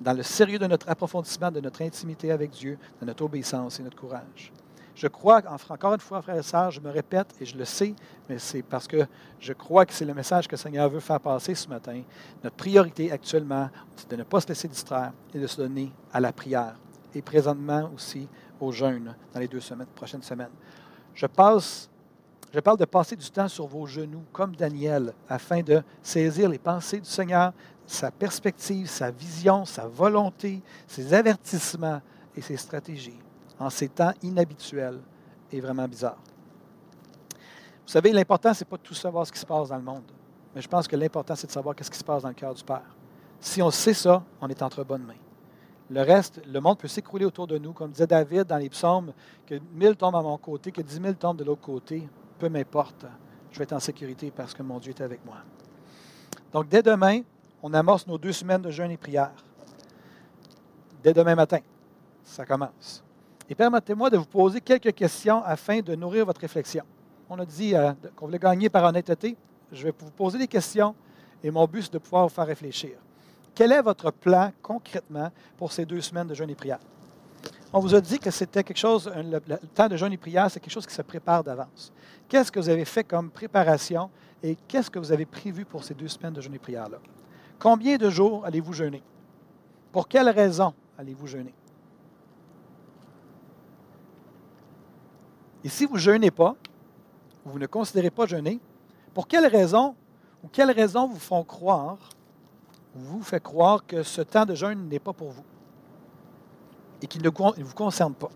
dans le sérieux de notre approfondissement, de notre intimité avec Dieu, de notre obéissance et notre courage. Je crois, encore une fois, frères et sœurs, je me répète et je le sais, mais c'est parce que je crois que c'est le message que le Seigneur veut faire passer ce matin. Notre priorité actuellement, c'est de ne pas se laisser distraire et de se donner à la prière. Et présentement aussi au jeûne dans les deux semaines, prochaines semaines. Je je parle de passer du temps sur vos genoux, comme Daniel, afin de saisir les pensées du Seigneur, sa perspective, sa vision, sa volonté, ses avertissements et ses stratégies en ces temps inhabituels et vraiment bizarres. Vous savez, l'important, ce n'est pas de tout savoir ce qui se passe dans le monde, mais je pense que l'important, c'est de savoir ce qui se passe dans le cœur du Père. Si on sait ça, on est entre bonnes mains. Le reste, le monde peut s'écrouler autour de nous, comme disait David dans les psaumes, que mille tombent à mon côté, que dix mille tombent de l'autre côté, peu m'importe, je vais être en sécurité parce que mon Dieu est avec moi. Donc, dès demain, on amorce nos deux semaines de jeûne et prière. Dès demain matin, ça commence. Et permettez-moi de vous poser quelques questions afin de nourrir votre réflexion. On a dit euh, qu'on voulait gagner par honnêteté. Je vais vous poser des questions et mon but, c'est de pouvoir vous faire réfléchir. Quel est votre plan concrètement pour ces deux semaines de jeûne et prière? On vous a dit que c'était quelque chose, le, temps de jeûne et prière, c'est quelque chose qui se prépare d'avance. Qu'est-ce que vous avez fait comme préparation et qu'est-ce que vous avez prévu pour ces deux semaines de jeûne et prière-là? Combien de jours allez-vous jeûner? Pour quelles raisons allez-vous jeûner? Et si vous ne jeûnez pas, vous ne considérez pas jeûner, pour quelle raison ou quelles raisons vous font croire, vous fait croire que ce temps de jeûne n'est pas pour vous et qu'il ne vous concerne pas?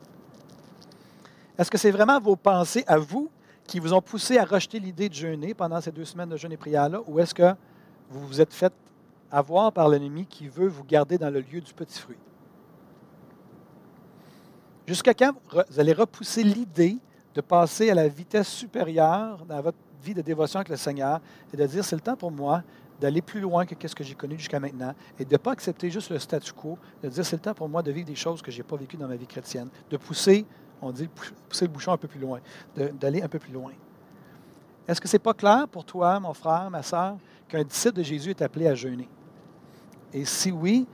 Est-ce que c'est vraiment vos pensées à vous qui vous ont poussé à rejeter l'idée de jeûner pendant ces deux semaines de jeûne et prière-là, ou est-ce que vous vous êtes fait avoir par l'ennemi qui veut vous garder dans le lieu du petit fruit? Jusqu'à quand vous allez repousser l'idée de passer à la vitesse supérieure dans votre vie de dévotion avec le Seigneur et de dire c'est le temps pour moi d'aller plus loin que ce que j'ai connu jusqu'à maintenant et de ne pas accepter juste le statu quo, de dire c'est le temps pour moi de vivre des choses que je n'ai pas vécues dans ma vie chrétienne, de pousser, on dit pousser le bouchon un peu plus loin, d'aller un peu plus loin. Est-ce que ce n'est pas clair pour toi, mon frère, ma soeur, qu'un disciple de Jésus est appelé à jeûner? Et si oui,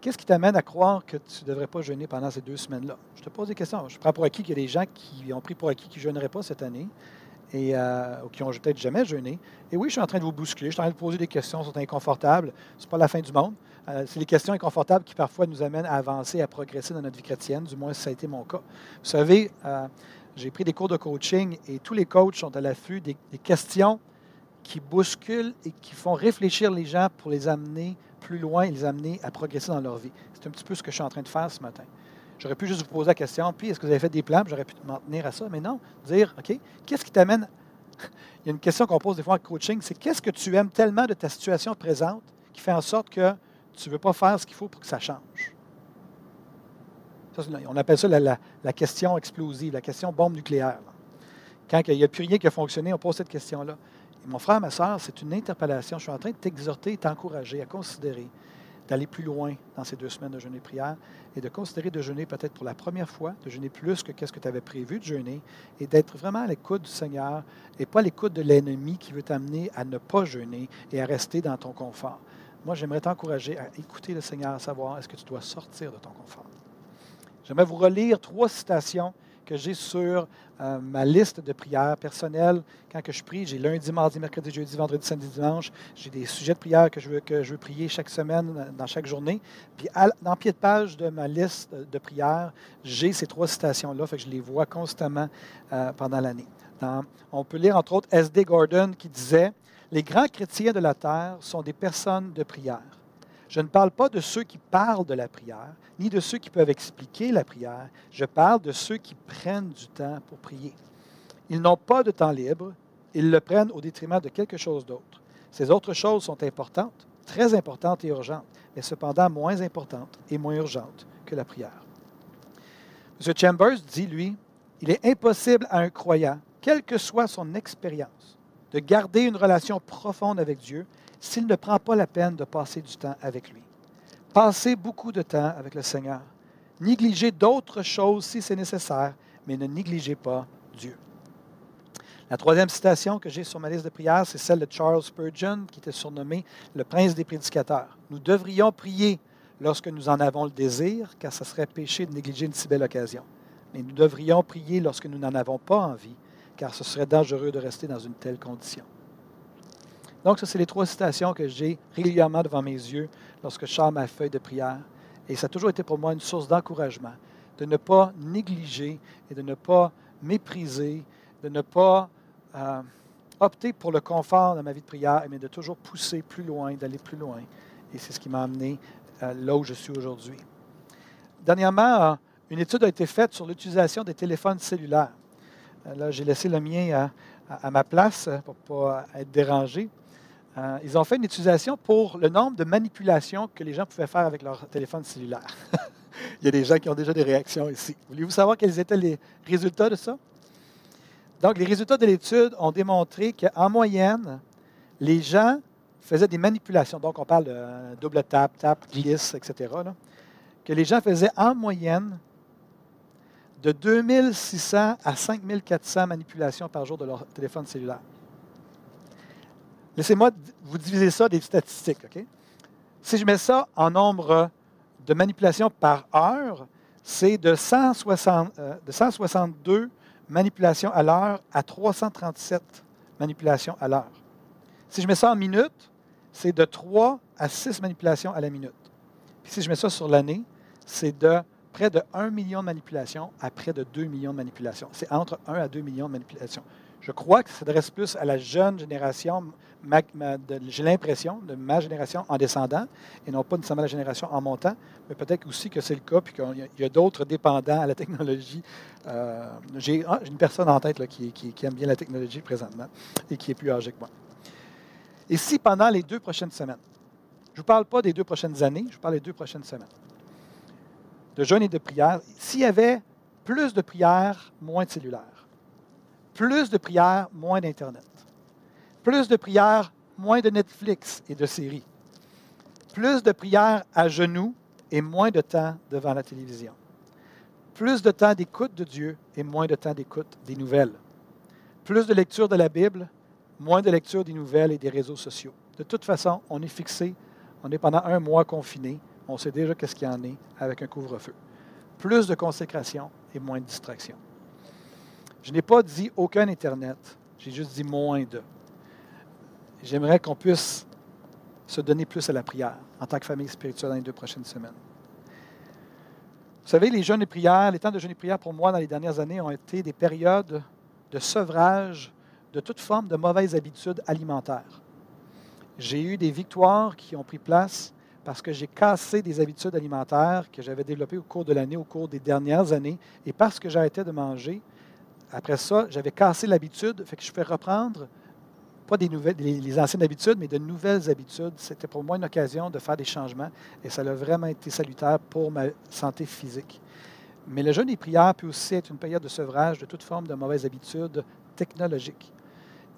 Qu'est-ce qui t'amène à croire que tu ne devrais pas jeûner pendant ces deux semaines-là? Je te pose des questions. Je prends pour acquis qu'il y a des gens qui ont pris pour acquis qui ne jeûneraient pas cette année et euh, ou qui n'ont peut-être jamais jeûné. Et oui, je suis en train de vous bousculer, je suis en train de poser des questions, sont inconfortables. Ce n'est pas la fin du monde. Euh, c'est les questions inconfortables qui parfois nous amènent à avancer, à progresser dans notre vie chrétienne, du moins ça a été mon cas. Vous savez, euh, j'ai pris des cours de coaching et tous les coachs sont à l'affût des questions qui bousculent et qui font réfléchir les gens pour les amener plus loin et les amener à progresser dans leur vie. C'est un petit peu ce que je suis en train de faire ce matin. J'aurais pu juste vous poser la question, puis est-ce que vous avez fait des plans? J'aurais pu m'en tenir à ça, mais non. Dire, OK, qu'est-ce qui t'amène? Il y a une question qu'on pose des fois en coaching, c'est qu'est-ce que tu aimes tellement de ta situation présente qui fait en sorte que tu ne veux pas faire ce qu'il faut pour que ça change? on appelle ça la, question explosive, la question bombe nucléaire. Quand il n'y a plus rien qui a fonctionné, on pose cette question-là. Mon frère, ma soeur, c'est une interpellation. Je suis en train de t'exhorter et t'encourager à considérer d'aller plus loin dans ces deux semaines de jeûner et prière et de considérer de jeûner peut-être pour la première fois, de jeûner plus que qu'est-ce que tu avais prévu de jeûner et d'être vraiment à l'écoute du Seigneur et pas à l'écoute de l'ennemi qui veut t'amener à ne pas jeûner et à rester dans ton confort. Moi, j'aimerais t'encourager à écouter le Seigneur, à savoir est-ce que tu dois sortir de ton confort? J'aimerais vous relire trois citations que j'ai sur euh, ma liste de prières personnelles. Quand que je prie, j'ai lundi, mardi, mercredi, jeudi, vendredi, samedi, dimanche. J'ai des sujets de prière que je veux, que je veux prier chaque semaine, dans chaque journée. Puis dans le pied de page de ma liste de prières, j'ai ces trois citations-là, fait que je les vois constamment euh, pendant l'année. On peut lire entre autres S.D. Gordon qui disait Les grands chrétiens de la terre sont des personnes de prière. Je ne parle pas de ceux qui parlent de la prière, ni de ceux qui peuvent expliquer la prière. Je parle de ceux qui prennent du temps pour prier. Ils n'ont pas de temps libre, ils le prennent au détriment de quelque chose d'autre. Ces autres choses sont importantes, très importantes et urgentes, mais cependant moins importantes et moins urgentes que la prière. M. Chambers dit, lui, il est impossible à un croyant, quelle que soit son expérience, de garder une relation profonde avec Dieu s'il ne prend pas la peine de passer du temps avec lui. Passez beaucoup de temps avec le Seigneur. Négligez d'autres choses si c'est nécessaire, mais ne négligez pas Dieu. La troisième citation que j'ai sur ma liste de prières, c'est celle de Charles Spurgeon, qui était surnommé le prince des prédicateurs. Nous devrions prier lorsque nous en avons le désir, car ce serait péché de négliger une si belle occasion. Mais nous devrions prier lorsque nous n'en avons pas envie, car ce serait dangereux de rester dans une telle condition. Donc, ça, c'est les trois citations que j'ai régulièrement devant mes yeux lorsque je sors ma feuille de prière. Et ça a toujours été pour moi une source d'encouragement, de ne pas négliger et de ne pas mépriser, de ne pas euh, opter pour le confort dans ma vie de prière, mais de toujours pousser plus loin, d'aller plus loin. Et c'est ce qui m'a amené euh, là où je suis aujourd'hui. Dernièrement, euh, une étude a été faite sur l'utilisation des téléphones cellulaires. Là, j'ai laissé le mien à ma place pour ne pas être dérangé. Euh, ils ont fait une utilisation pour le nombre de manipulations que les gens pouvaient faire avec leur téléphone cellulaire. Il y a des gens qui ont déjà des réactions ici. Voulez-vous savoir quels étaient les résultats de ça? Donc, les résultats de l'étude ont démontré qu'en moyenne, les gens faisaient des manipulations. Donc, on parle de double tap, tap, glisse, etc. que les gens faisaient en moyenne de 2600 à 5400 manipulations par jour de leur téléphone cellulaire. Laissez-moi vous diviser ça des statistiques. Si je mets ça en nombre de manipulations par heure, c'est de, 160, euh, 162 manipulations à l'heure à 337 manipulations à l'heure. Si je mets ça en minutes, c'est de 3 à 6 manipulations à la minute. Puis si je mets ça sur l'année, c'est de près de 1 million de manipulations à près de 2 millions de manipulations. C'est entre 1 à 2 millions de manipulations. Je crois que ça s'adresse plus à la jeune génération, j'ai l'impression, de ma génération en descendant, et non pas nécessairement la génération en montant, mais peut-être aussi que c'est le cas, puis qu'il y a, d'autres dépendants à la technologie. Euh, j'ai une personne en tête qui, aime bien la technologie présentement et qui est plus âgée que moi. Et si pendant les deux prochaines semaines, je ne vous parle pas des deux prochaines années, je vous parle des deux prochaines semaines, de jeûne et de prière, s'il y avait plus de prières, moins de cellulaires, plus de prières, moins d'Internet, plus de prières, moins de Netflix et de séries. Plus de prières à genoux et moins de temps devant la télévision. Plus de temps d'écoute de Dieu et moins de temps d'écoute des nouvelles. Plus de lecture de la Bible, moins de lecture des nouvelles et des réseaux sociaux. De toute façon, on est fixé, on est pendant un mois confiné, on sait déjà qu'est-ce qu'il y en est avec un couvre-feu. Plus de consécration et moins de distraction. Je n'ai pas dit aucun Internet, j'ai juste dit moins de j'aimerais qu'on puisse se donner plus à la prière en tant que famille spirituelle dans les deux prochaines semaines. Vous savez, les jeûnes et prières, les temps de jeûne et prière pour moi dans les dernières années ont été des périodes de sevrage de toute forme de mauvaises habitudes alimentaires. J'ai eu des victoires qui ont pris place parce que j'ai cassé des habitudes alimentaires que j'avais développées au cours de l'année, au cours des dernières années, et parce que j'arrêtais de manger, après ça, j'avais cassé l'habitude, fait que je fais reprendre pas des les, anciennes habitudes, mais de nouvelles habitudes. C'était pour moi une occasion de faire des changements et ça a vraiment été salutaire pour ma santé physique. Mais le jeûne et prière peut aussi être une période de sevrage de toute forme de mauvaises habitudes technologiques.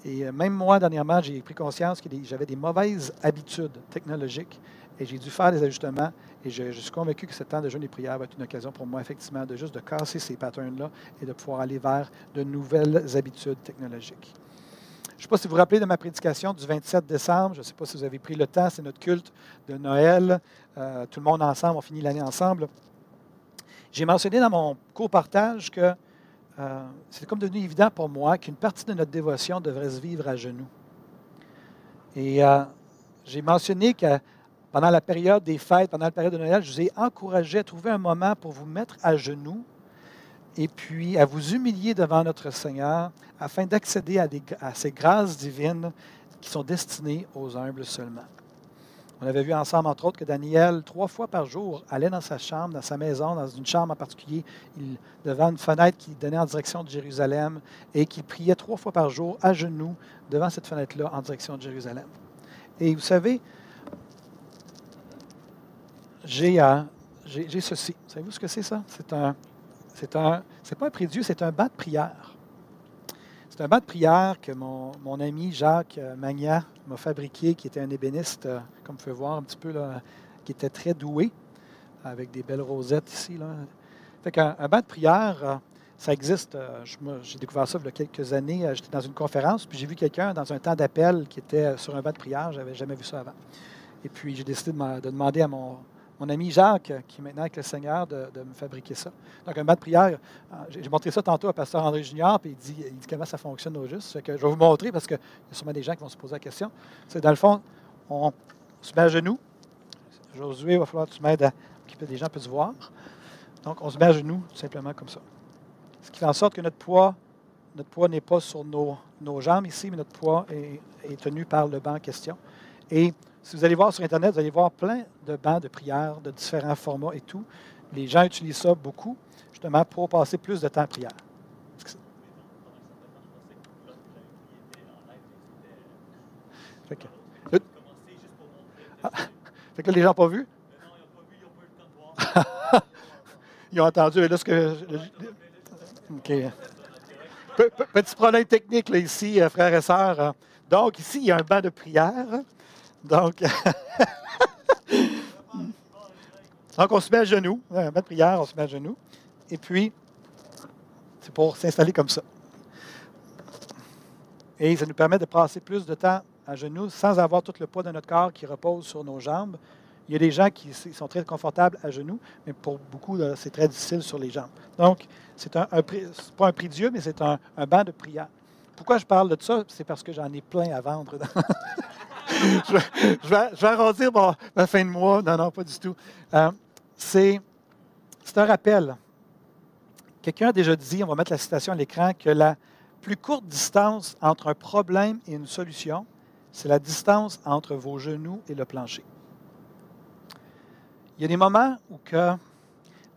Et euh, même moi, dernièrement, j'ai pris conscience que j'avais des mauvaises habitudes technologiques et j'ai dû faire des ajustements. Et je, suis convaincu que ce temps de jeûne et prière va être une occasion pour moi, effectivement, de juste de casser ces patterns-là et de pouvoir aller vers de nouvelles habitudes technologiques. Je ne sais pas si vous vous rappelez de ma prédication du 27 décembre. Je ne sais pas si vous avez pris le temps. C'est notre culte de Noël. Euh, tout le monde ensemble, on finit l'année ensemble. J'ai mentionné dans mon court partage que euh, c'est comme devenu évident pour moi qu'une partie de notre dévotion devrait se vivre à genoux. Et euh, j'ai mentionné que pendant la période des fêtes, pendant la période de Noël, je vous ai encouragé à trouver un moment pour vous mettre à genoux et puis à vous humilier devant notre Seigneur afin d'accéder à, ces grâces divines qui sont destinées aux humbles seulement. On avait vu ensemble, entre autres, que Daniel, trois fois par jour, allait dans sa chambre, dans sa maison, dans une chambre en particulier, il, devant une fenêtre qui donnait en direction de Jérusalem, et qu'il priait trois fois par jour à genoux devant cette fenêtre-là en direction de Jérusalem. Et vous savez, j'ai euh, ceci. Savez-vous ce que c'est ça? C'est un c'est un, c'est pas un prédieu, c'est un banc de prière. C'est un banc de prière que mon, ami Jacques euh, Magna m'a fabriqué, qui était un ébéniste, euh, comme vous pouvez voir un petit peu, là, qui était très doué, avec des belles rosettes ici. Là. Fait un banc de prière, euh, ça existe. J'ai découvert ça il y a quelques années. J'étais dans une conférence, puis j'ai vu quelqu'un dans un temps d'appel qui était sur un banc de prière. Je n'avais jamais vu ça avant. Et puis j'ai décidé de demander à mon, mon ami Jacques, qui est maintenant avec le Seigneur, de, me fabriquer ça. Donc, un banc de prière, euh, j'ai montré ça tantôt à Pasteur André Junior, puis il dit, il dit comment ça fonctionne au juste. je vais vous montrer parce qu'il y a sûrement des gens qui vont se poser la question. C'est dans le fond, on se met à genoux. Josué, il va falloir que tu m'aides à occuper des gens puissent voir. Donc, on se met à genoux, tout simplement comme ça. Ce qui fait en sorte que notre poids, notre poids n'est pas sur nos, nos, jambes ici, mais notre poids est, est tenu par le banc en question. Et si vous allez voir sur Internet, vous allez voir plein de bancs de prière de différents formats et tout. Les gens utilisent ça beaucoup, justement, pour passer plus de temps à prière. Fait que, ah, fait que les gens n'ont pas vu? Ils ont entendu. Là, ce que. OK. Petit problème technique là, ici, euh, frères et sœurs. Donc, ici, il y a un banc de prière. Donc, Donc, on se met à genoux, un de prière, on se met à genoux. Et puis, c'est pour s'installer comme ça. Et ça nous permet de passer plus de temps à genoux sans avoir tout le poids de notre corps qui repose sur nos jambes. Il y a des gens qui sont très confortables à genoux, mais pour beaucoup, c'est très difficile sur les jambes. Donc, c'est un, pas un prix Dieu, mais c'est un, un banc de prière. Pourquoi je parle de ça? C'est parce que j'en ai plein à vendre. je, vais, arrondir ma fin de mois. Non, non, pas du tout. Euh, c'est, un rappel. Quelqu'un a déjà dit, on va mettre la citation à l'écran, que la plus courte distance entre un problème et une solution, c'est la distance entre vos genoux et le plancher. Il y a des moments où que,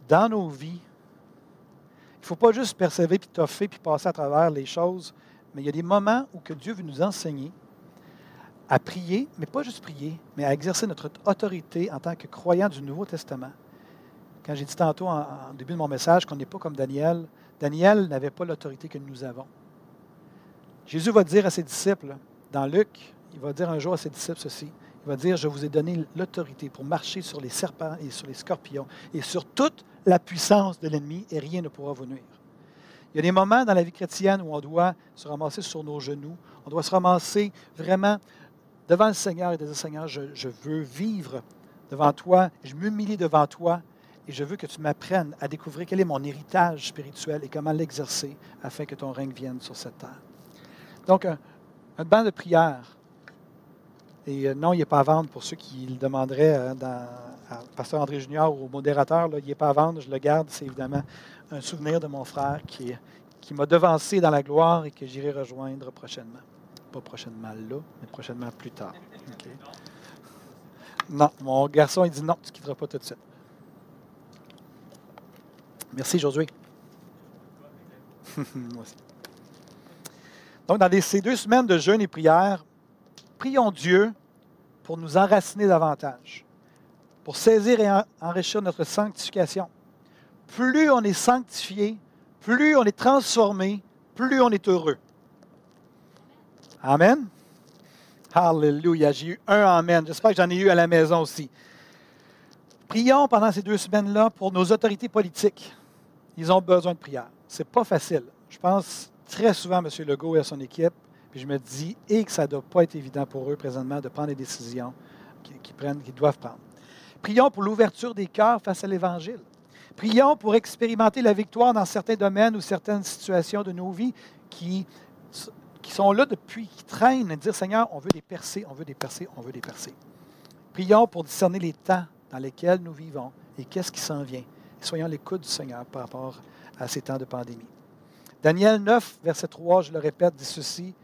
dans nos vies, il ne faut pas juste persévérer, puis toffer, puis passer à travers les choses, mais il y a des moments où que Dieu veut nous enseigner à prier, mais pas juste prier, mais à exercer notre autorité en tant que croyant du Nouveau Testament. Quand j'ai dit tantôt en, début de mon message qu'on n'est pas comme Daniel, Daniel n'avait pas l'autorité que nous avons. Jésus va dire à ses disciples, dans Luc, il va dire un jour à ses disciples ceci, il va dire, je vous ai donné l'autorité pour marcher sur les serpents et sur les scorpions et sur toute la puissance de l'ennemi et rien ne pourra vous nuire. Il y a des moments dans la vie chrétienne où on doit se ramasser sur nos genoux, on doit se ramasser vraiment devant le Seigneur et dire Seigneur, je, veux vivre devant toi, je m'humilie devant toi et je veux que tu m'apprennes à découvrir quel est mon héritage spirituel et comment l'exercer afin que ton règne vienne sur cette terre. Donc, un, banc de prière. Et euh, non, il n'est pas à vendre pour ceux qui le demanderaient dans, à Pasteur André Junior ou au modérateur. il n'est pas à vendre, je le garde. C'est évidemment un souvenir de mon frère qui, qui m'a devancé dans la gloire et que j'irai rejoindre prochainement. Pas prochainement là, mais prochainement plus tard. Non, mon garçon, il dit non, tu ne quitteras pas tout de suite. Merci, Josué. Donc, dans ces deux semaines de jeûne et prière, prions Dieu pour nous enraciner davantage, pour saisir et enrichir notre sanctification. Plus on est sanctifié, plus on est transformé, plus on est heureux. Amen. Alléluia. J'ai eu un Amen. J'espère que j'en ai eu à la maison aussi. Prions pendant ces deux semaines-là pour nos autorités politiques. Ils ont besoin de prière. Ce n'est pas facile. Je pense très souvent à M. Legault et à son équipe, puis je me dis, et que ça ne doit pas être évident pour eux présentement de prendre les décisions qu'ils prennent, qu'ils doivent prendre. Prions pour l'ouverture des cœurs face à l'Évangile. Prions pour expérimenter la victoire dans certains domaines ou certaines situations de nos vies qui, qui sont là depuis, qui traînent, et dire Seigneur, on veut des percer, on veut des percer, on veut des percer. Prions pour discerner les temps dans lesquels nous vivons et qu'est-ce qui s'en vient. soyons l'écoute du Seigneur par rapport à ces temps de pandémie. Daniel 9, verset 3, je le répète, dit ceci.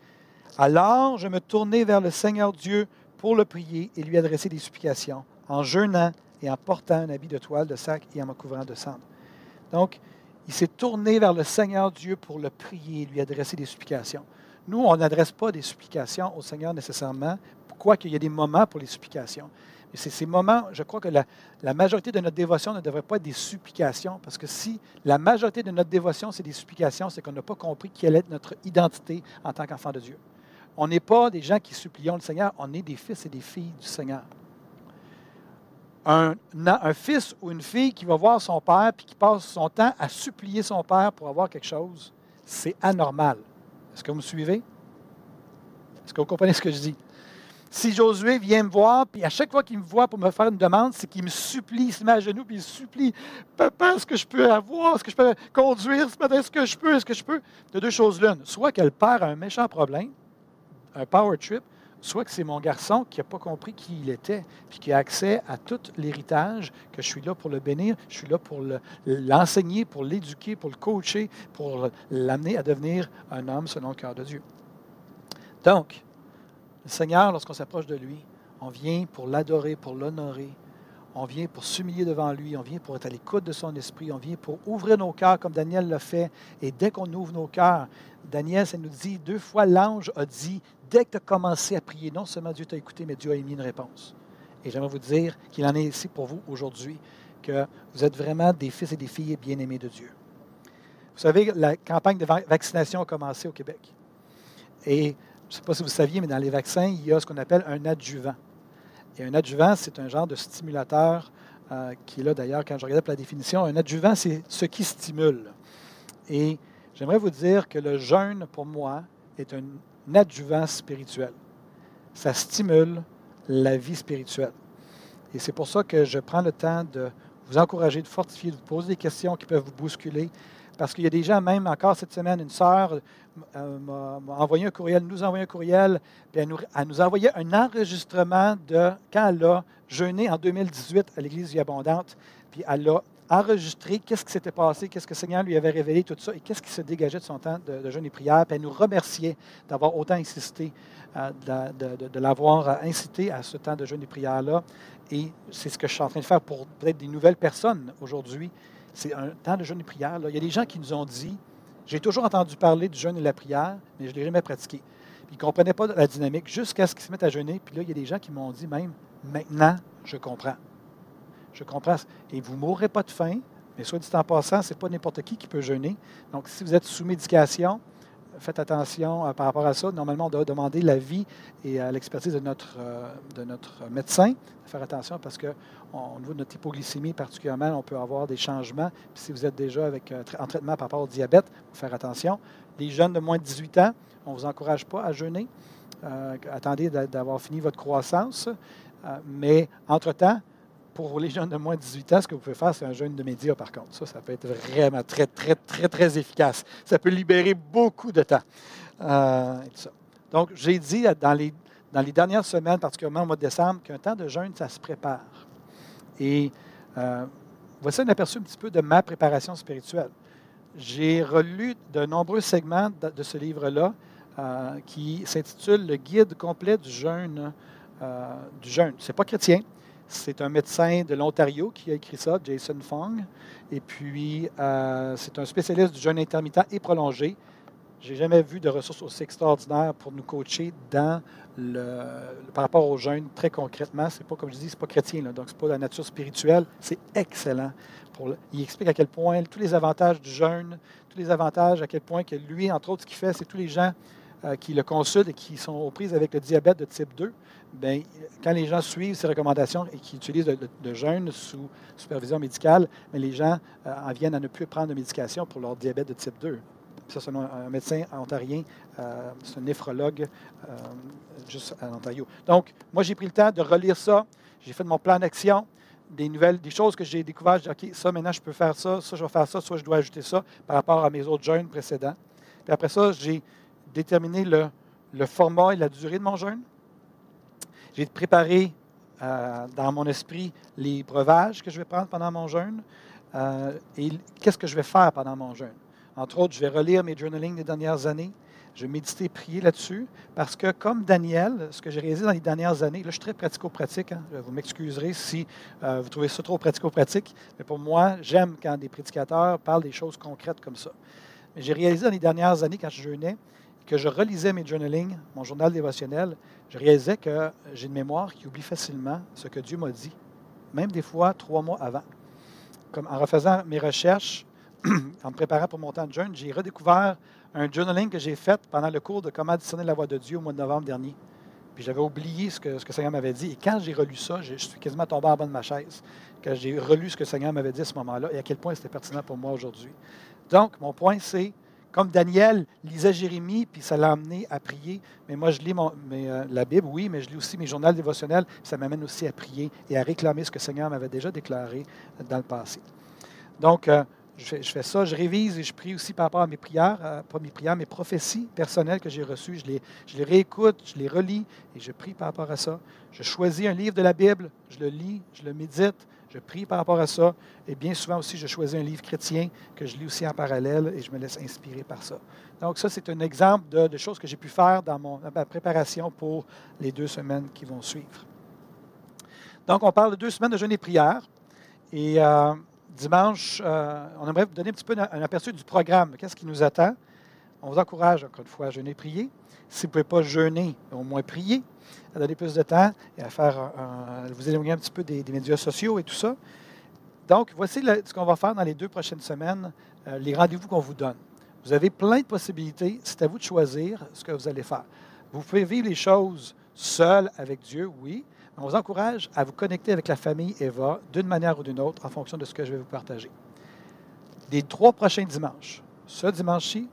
Alors je me tournai vers le Seigneur Dieu pour le prier et lui adresser des supplications, en jeûnant et en portant un habit de toile de sac et en me couvrant de cendre. Donc, il s'est tourné vers le Seigneur Dieu pour le prier et lui adresser des supplications. Nous, on n'adresse pas des supplications au Seigneur nécessairement, quoiqu'il y ait des moments pour les supplications. Mais c'est ces moments, je crois que la, majorité de notre dévotion ne devrait pas être des supplications, parce que si la majorité de notre dévotion, c'est des supplications, c'est qu'on n'a pas compris quelle est notre identité en tant qu'enfant de Dieu. On n'est pas des gens qui supplions le Seigneur, on est des fils et des filles du Seigneur un, fils ou une fille qui va voir son père puis qui passe son temps à supplier son père pour avoir quelque chose, c'est anormal. Est-ce que vous me suivez? Est-ce que vous comprenez ce que je dis? Si Josué vient me voir, puis à chaque fois qu'il me voit pour me faire une demande, c'est qu'il me supplie, il se met à genoux, puis il supplie Papa, est-ce que je peux avoir, est-ce que je peux conduire est-ce que je peux, est-ce que je peux? De deux choses l'une. Soit qu'elle perd un méchant problème, un power trip, soit que c'est mon garçon qui n'a pas compris qui il était, puis qui a accès à tout l'héritage, que je suis là pour le bénir, je suis là pour l'enseigner, pour l'éduquer, pour le coacher, pour l'amener à devenir un homme selon le cœur de Dieu. Donc, le Seigneur, lorsqu'on s'approche de lui, on vient pour l'adorer, pour l'honorer, on vient pour s'humilier devant lui, on vient pour être à l'écoute de son esprit, on vient pour ouvrir nos cœurs comme Daniel l'a fait. Et dès qu'on ouvre nos cœurs, Daniel, ça nous dit, deux fois l'ange a dit, dès que tu as commencé à prier, non seulement Dieu t'a écouté, mais Dieu a émis une réponse. Et j'aimerais vous dire qu'il en est ici pour vous aujourd'hui, que vous êtes vraiment des fils et des filles bien-aimés de Dieu. Vous savez, la campagne de vaccination a commencé au Québec. Et je ne sais pas si vous saviez, mais dans les vaccins, il y a ce qu'on appelle un adjuvant. Et un adjuvant, c'est un genre de stimulateur euh, qui est là d'ailleurs quand je regardais la définition. Un adjuvant, c'est ce qui stimule. Et j'aimerais vous dire que le jeûne, pour moi, est un adjuvant spirituel. Ça stimule la vie spirituelle. Et c'est pour ça que je prends le temps de vous encourager, de fortifier, de vous poser des questions qui peuvent vous bousculer. Parce qu'il y a des gens, même encore cette semaine, une sœur euh, m'a envoyé un courriel, nous a envoyé un courriel, puis elle nous, a envoyé un enregistrement de quand elle a jeûné en 2018 à l'Église Vie Abondante, puis elle a enregistré qu'est-ce qui s'était passé, qu'est-ce que le Seigneur lui avait révélé, tout ça, et qu'est-ce qui se dégageait de son temps de, jeûne et prière? Puis elle nous remerciait d'avoir autant insisté, euh, de, l'avoir incité à ce temps de jeûne et prière-là. Et c'est ce que je suis en train de faire pour peut-être des nouvelles personnes aujourd'hui. C'est un temps de jeûne et prière. Il y a des gens qui nous ont dit, j'ai toujours entendu parler du jeûne et de la prière, mais je ne l'ai jamais pratiqué. ils ne comprenaient pas la dynamique jusqu'à ce qu'ils se mettent à jeûner. Puis là, il y a des gens qui m'ont dit même, maintenant, je comprends. Je comprends. Et vous ne mourrez pas de faim, mais soit dit en passant, ce n'est pas n'importe qui qui peut jeûner. Donc, si vous êtes sous médication, faites attention euh, par rapport à ça. Normalement, on doit demander l'avis et euh, l'expertise de notre, euh, de notre médecin. Faire attention parce qu'au niveau de notre hypoglycémie particulièrement, on peut avoir des changements. Puis si vous êtes déjà avec, en traitement par rapport au diabète, faire attention. Les jeunes de moins de 18 ans, on ne vous encourage pas à jeûner. attendez d'avoir fini votre croissance. mais entre-temps, pour les jeunes de moins de 18 ans, ce que vous pouvez faire, c'est un jeûne de médias, par contre. Ça, ça peut être vraiment très, très, très, très efficace. Ça peut libérer beaucoup de temps. Euh, Donc, j'ai dit dans les, dans les dernières semaines, particulièrement au mois de décembre, qu'un temps de jeûne, ça se prépare. Et euh, voici un aperçu un petit peu de ma préparation spirituelle. J'ai relu de nombreux segments de, ce livre-là euh, qui s'intitule Le guide complet du jeûne. du jeûne. Ce n'est pas chrétien, c'est un médecin de l'Ontario qui a écrit ça, Jason Fong. Et puis, euh, c'est un spécialiste du jeûne intermittent et prolongé. Je n'ai jamais vu de ressources aussi extraordinaires pour nous coacher dans le, par rapport au jeûne très concrètement. C'est pas, comme je dis, c'est pas chrétien, là, donc c'est pas la nature spirituelle. C'est excellent. Il explique à quel point tous les avantages du jeûne, tous les avantages, à quel point que lui, entre autres, ce qu'il fait, c'est tous les gens qui le consultent et qui sont aux prises avec le diabète de type 2, bien, quand les gens suivent ces recommandations et qui utilisent de, jeûne sous supervision médicale, mais les gens euh, en viennent à ne plus prendre de médication pour leur diabète de type 2. Ça, c'est un médecin ontarien, euh, c'est un néphrologue juste en Ontario. Donc, moi, j'ai pris le temps de relire ça. J'ai fait mon plan d'action des nouvelles, des choses que j'ai découvertes. OK, ça, maintenant, je peux faire ça, ça, je vais faire ça, soit je dois ajouter ça par rapport à mes autres jeûnes précédents. Puis après ça, j'ai déterminé le, le, format et la durée de mon jeûne. J'ai préparé euh, dans mon esprit les breuvages que je vais prendre pendant mon jeûne euh, et qu'est-ce que je vais faire pendant mon jeûne. Entre autres, je vais relire mes journaling des dernières années. Je vais méditer, prier là-dessus, parce que comme Daniel, ce que j'ai réalisé dans les dernières années, là, je suis très pratico-pratique. Hein. vous m'excuserez si euh, vous trouvez ça trop pratico-pratique, mais pour moi, j'aime quand des prédicateurs parlent des choses concrètes comme ça. Mais j'ai réalisé dans les dernières années, quand je jeûnais, que je relisais mes journaling, mon journal dévotionnel, je réalisais que j'ai une mémoire qui oublie facilement ce que Dieu m'a dit, même des fois trois mois avant. Comme en refaisant mes recherches, en me préparant pour mon temps de jeûne, j'ai redécouvert un journaling que j'ai fait pendant le cours de comment discerner la voix de Dieu au mois de novembre dernier. Puis j'avais oublié ce que, ce que Seigneur m'avait dit. Et quand j'ai relu ça, je, suis quasiment tombé en bas de ma chaise. Quand j'ai relu ce que le Seigneur m'avait dit à ce moment-là et à quel point c'était pertinent pour moi aujourd'hui. Donc, mon point, c'est, comme Daniel lisait Jérémie, puis ça l'a amené à prier, mais moi, je lis euh, la Bible, oui, mais je lis aussi mes journaux dévotionnels, ça m'amène aussi à prier et à réclamer ce que le Seigneur m'avait déjà déclaré dans le passé. Donc, euh, je fais, ça, je révise et je prie aussi par rapport à mes prières, euh, pas mes prières, mes prophéties personnelles que j'ai reçues. Je les, je les réécoute, je les relis et je prie par rapport à ça. Je choisis un livre de la Bible, je le lis, je le médite, je prie par rapport à ça. Et bien souvent aussi, je choisis un livre chrétien que je lis aussi en parallèle et je me laisse inspirer par ça. Donc ça, c'est un exemple de, choses que j'ai pu faire dans, ma préparation pour les deux semaines qui vont suivre. Donc, on parle de deux semaines de jeûne et prière. Et euh, dimanche, euh, on aimerait vous donner un petit peu un aperçu du programme. Qu'est-ce qui nous attend? On vous encourage, encore une fois, à jeûner et prier. Si vous ne pouvez pas jeûner, au moins prier, à donner plus de temps et à faire vous éloigner un petit peu des, médias sociaux et tout ça. Donc, voici ce qu'on va faire dans les deux prochaines semaines, euh, les rendez-vous qu'on vous donne. Vous avez plein de possibilités. C'est à vous de choisir ce que vous allez faire. Vous pouvez vivre les choses seul avec Dieu, oui, on vous encourage à vous connecter avec la famille Eva d'une manière ou d'une autre en fonction de ce que je vais vous partager. Les trois prochains dimanches, ce dimanche-ci,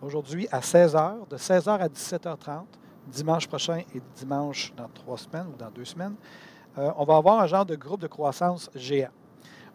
aujourd'hui à 16h, de 16h à 17h30, dimanche prochain et dimanche dans trois semaines ou dans deux semaines, euh, on va avoir un genre de groupe de croissance géant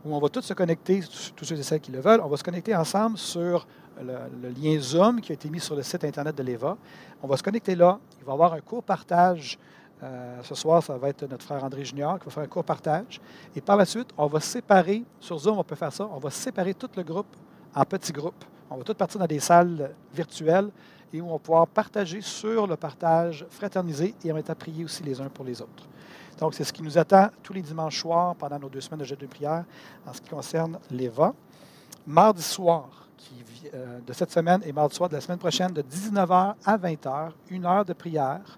où on va tous se connecter, tous ceux et celles qui le veulent, on va se connecter ensemble sur le, le, lien Zoom qui a été mis sur le site Internet de l'EVA. On va se connecter là. Il va y avoir un court partage euh, ce soir, ça va être notre frère André Junior qui va faire un court partage. Et par la suite, on va séparer, sur Zoom, on peut faire ça, on va séparer tout le groupe en petits groupes. On va tous partir dans des salles virtuelles et où on va pouvoir partager sur le partage, fraterniser et va être à prier aussi les uns pour les autres. Donc, c'est ce qui nous attend tous les dimanches soirs pendant nos deux semaines de jeûne de prière en ce qui concerne l'EVA. Mardi soir euh, de cette semaine et mardi soir de la semaine prochaine, de 19h à 20h, une heure de prière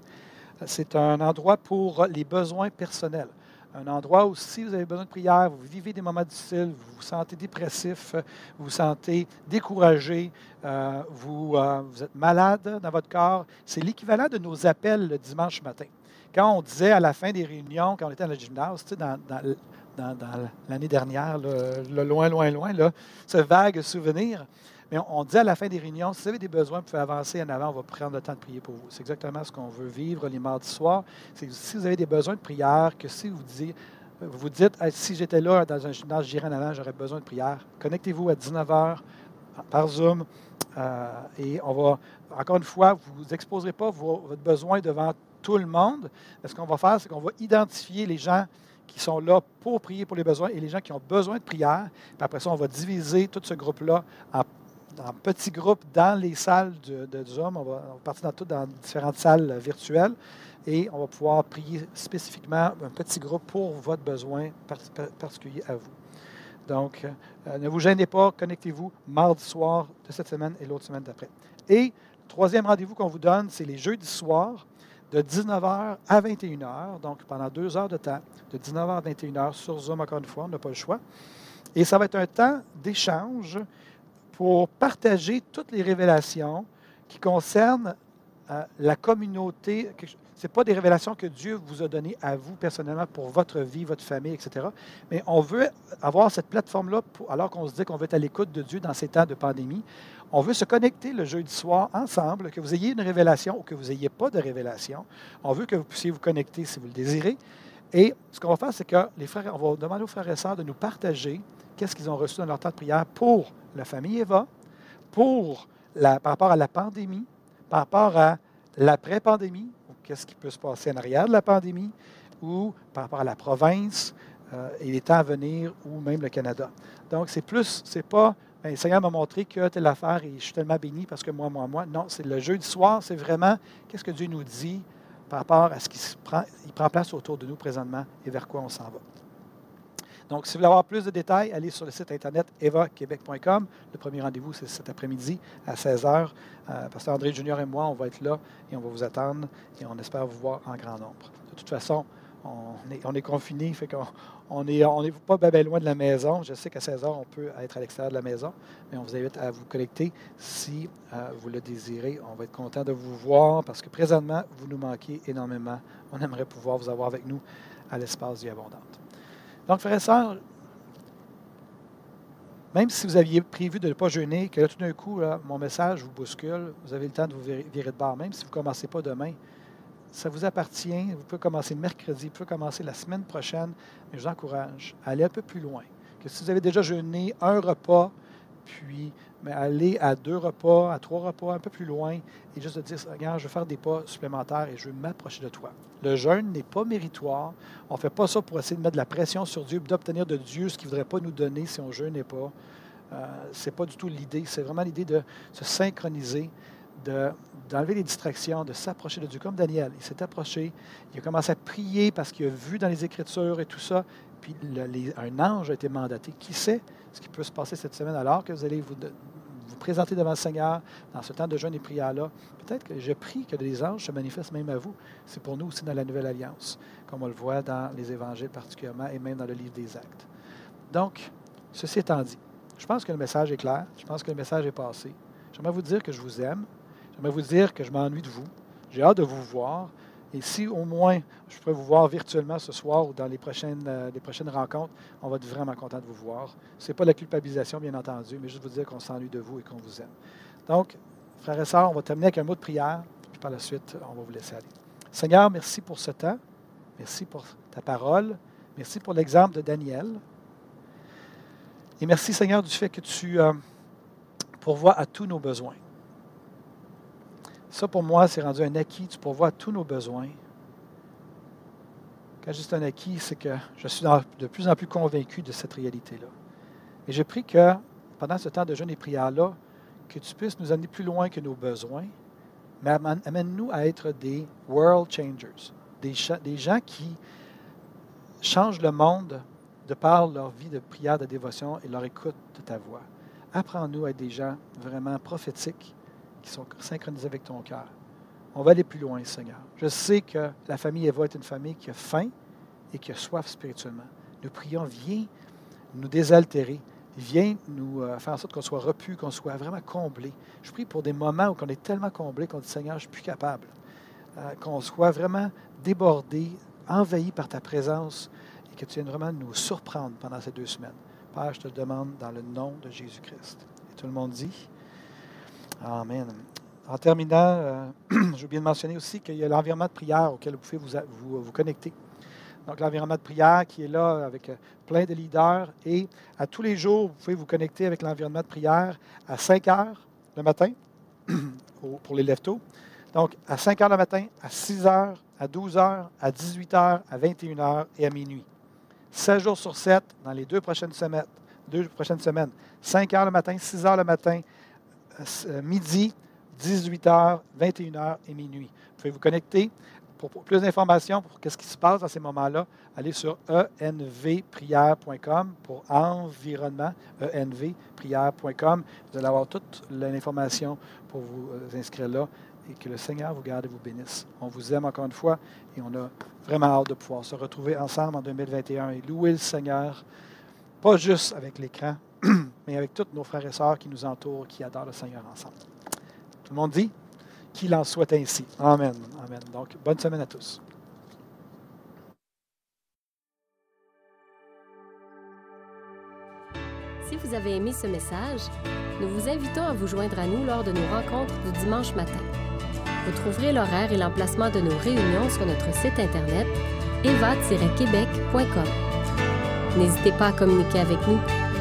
c'est un endroit pour les besoins personnels. Un endroit où, si vous avez besoin de prière, vous vivez des moments difficiles, vous vous sentez dépressif, vous vous sentez découragé, euh, vous, euh, vous êtes malade dans votre corps, c'est l'équivalent de nos appels le dimanche matin. Quand on disait à la fin des réunions, quand on était dans le gymnase, dans, dans, l'année dernière, le, loin, loin, loin, là, ce vague souvenir, mais on, dit à la fin des réunions, si vous avez des besoins, vous pouvez avancer en avant, on va prendre le temps de prier pour vous. C'est exactement ce qu'on veut vivre les mardis soirs. C'est si vous avez des besoins de prière, que si vous dites, vous dites si j'étais là dans un gymnase, j'irais en avant, j'aurais besoin de prière, connectez-vous à 19h par Zoom. Euh, et on va, encore une fois, vous n'exposerez pas votre besoin devant tout le monde. Ce qu'on va faire, c'est qu'on va identifier les gens qui sont là pour prier pour les besoins et les gens qui ont besoin de prière. Puis après ça, on va diviser tout ce groupe-là en en petits groupes dans les salles de, Zoom. On va, partir dans, dans différentes salles virtuelles et on va pouvoir prier spécifiquement un petit groupe pour votre besoin particulier à vous. Donc, euh, ne vous gênez pas, connectez-vous mardi soir de cette semaine et l'autre semaine d'après. Et le troisième rendez-vous qu'on vous donne, c'est les jeudis soirs de 19h à 21h, donc pendant deux heures de temps, de 19h à 21h sur Zoom, encore une fois, on n'a pas le choix. Et ça va être un temps d'échange pour partager toutes les révélations qui concernent euh, la communauté. Ce pas des révélations que Dieu vous a données à vous personnellement pour votre vie, votre famille, etc. Mais on veut avoir cette plateforme-là, alors qu'on se dit qu'on veut être à l'écoute de Dieu dans ces temps de pandémie. On veut se connecter le jeudi soir ensemble, que vous ayez une révélation ou que vous n'ayez pas de révélation. On veut que vous puissiez vous connecter si vous le désirez. Et ce qu'on va faire, c'est que les frères, on va demander aux frères et sœurs de nous partager qu'est-ce qu'ils ont reçu dans leur temps de prière pour la famille Eva, pour la, par rapport à la pandémie, par rapport à l'après-pandémie, qu'est-ce qui peut se passer en arrière de la pandémie, ou par rapport à la province euh, et les temps à venir, ou même le Canada. Donc, c'est plus, c'est pas, ben, le Seigneur m'a montré que telle affaire et je suis tellement béni parce que moi, moi, moi. Non, c'est le jeudi soir, c'est vraiment qu'est-ce que Dieu nous dit par rapport à ce qui prend place autour de nous présentement et vers quoi on s'en va. Donc, si vous voulez avoir plus de détails, allez sur le site internet evaquebec.com. Le premier rendez-vous, c'est cet après-midi à 16h. Euh, Pasteur André Junior et moi, on va être là et on va vous attendre et on espère vous voir en grand nombre. De toute façon, on est, on est confiné, fait qu'on n'est on pas bien loin de la maison. Je sais qu'à 16h, on peut être à l'extérieur de la maison, mais on vous invite à vous connecter si euh, vous le désirez. On va être content de vous voir parce que présentement, vous nous manquez énormément. On aimerait pouvoir vous avoir avec nous à l'espace du Abondante. Donc, frères et sœurs, même si vous aviez prévu de ne pas jeûner, que là, tout d'un coup, mon message vous bouscule, vous avez le temps de vous virer de bord, même si vous ne commencez pas demain, ça vous appartient. Vous pouvez commencer mercredi, vous pouvez commencer la semaine prochaine, mais je vous encourage à aller un peu plus loin. Que si vous avez déjà jeûné un repas, puis mais aller à deux repas, à trois repas, un peu plus loin, et juste de dire, regarde, je vais faire des pas supplémentaires et je veux m'approcher de toi. Le jeûne n'est pas méritoire. On ne fait pas ça pour essayer de mettre de la pression sur Dieu, d'obtenir de Dieu ce qu'il ne voudrait pas nous donner si on jeûne pas. Euh, ce n'est pas du tout l'idée. C'est vraiment l'idée de se synchroniser, d'enlever les distractions, de s'approcher de Dieu. Comme Daniel, il s'est approché, il a commencé à prier parce qu'il a vu dans les Écritures et tout ça, puis un ange a été mandaté. Qui sait ce qui peut se passer cette semaine alors que vous allez vous, vous présenter devant le Seigneur dans ce temps de jeûne et prière-là? Peut-être que je prie que des anges se manifestent même à vous. C'est pour nous aussi dans la Nouvelle Alliance, comme on le voit dans les Évangiles particulièrement et même dans le livre des Actes. Donc, ceci étant dit, je pense que le message est clair. Je pense que le message est passé. J'aimerais vous dire que je vous aime. J'aimerais vous dire que je m'ennuie de vous. J'ai hâte de vous voir. Et si au moins je pourrais vous voir virtuellement ce soir ou dans les prochaines, euh, rencontres, on va être vraiment content de vous voir. Ce n'est pas la culpabilisation, bien entendu, mais juste vous dire qu'on s'ennuie de vous et qu'on vous aime. Donc, frères et sœurs, on va terminer avec un mot de prière, puis par la suite, on va vous laisser aller. Seigneur, merci pour ce temps. Merci pour ta parole. Merci pour l'exemple de Daniel. Et merci, Seigneur, du fait que tu euh, pourvois à tous nos besoins. Ça, pour moi, c'est rendu un acquis. Tu pourvois tous nos besoins. Quand je dis un acquis, c'est que je suis de plus en plus convaincu de cette réalité-là. Et je prie que pendant ce temps de jeûne et prière-là, que tu puisses nous amener plus loin que nos besoins, mais amène-nous à être des world changers, des, des gens qui changent le monde de par leur vie de prière, de dévotion et leur écoute de ta voix. Apprends-nous à être des gens vraiment prophétiques qui sont synchronisés avec ton cœur. On va aller plus loin, Seigneur. Je sais que la famille Eva est une famille qui a faim et qui a soif spirituellement. Nous prions, viens nous désaltérer, viens nous euh, faire en sorte qu'on soit repu, qu'on soit vraiment comblé. Je prie pour des moments où on est tellement comblé qu'on dit Seigneur, je ne suis plus capable. Euh, qu'on soit vraiment débordé, envahi par ta présence et que tu viennes vraiment nous surprendre pendant ces deux semaines. Père, je te demande dans le nom de Jésus-Christ. Et tout le monde dit Amen. En terminant, euh, j'ai oublié de mentionner aussi qu'il y a l'environnement de prière auquel vous pouvez vous, vous, connecter. Donc, l'environnement de prière qui est là avec euh, plein de leaders. Et à tous les jours, vous pouvez vous connecter avec l'environnement de prière à 5 heures le matin pour les leftos. Donc, à 5 heures le matin, à 6 heures, à 12 heures, à 18 heures, à 21 heures et à minuit. 7 jours sur 7 dans les deux prochaines semaines. Deux prochaines semaines. 5 heures le matin, 6 heures le matin, euh, midi, 18h, 21h et minuit. Vous pouvez vous connecter. Pour, plus d'informations pour ce qui se passe dans ces moments-là, allez sur envprière.com pour environnement, envprière.com. Vous allez avoir toute l'information pour vous euh, inscrire là et que le Seigneur vous garde et vous bénisse. On vous aime encore une fois et on a vraiment hâte de pouvoir se retrouver ensemble en 2021 et louer le Seigneur, pas juste avec l'écran, mais avec tous nos frères et sœurs qui nous entourent, qui adorent le Seigneur ensemble. Tout le monde dit qu'il en soit ainsi. Amen. Amen. Donc, bonne semaine à tous. Si vous avez aimé ce message, nous vous invitons à vous joindre à nous lors de nos rencontres du dimanche matin. Vous trouverez l'horaire et l'emplacement de nos réunions sur notre site internet eva-québec.com. N'hésitez pas à communiquer avec nous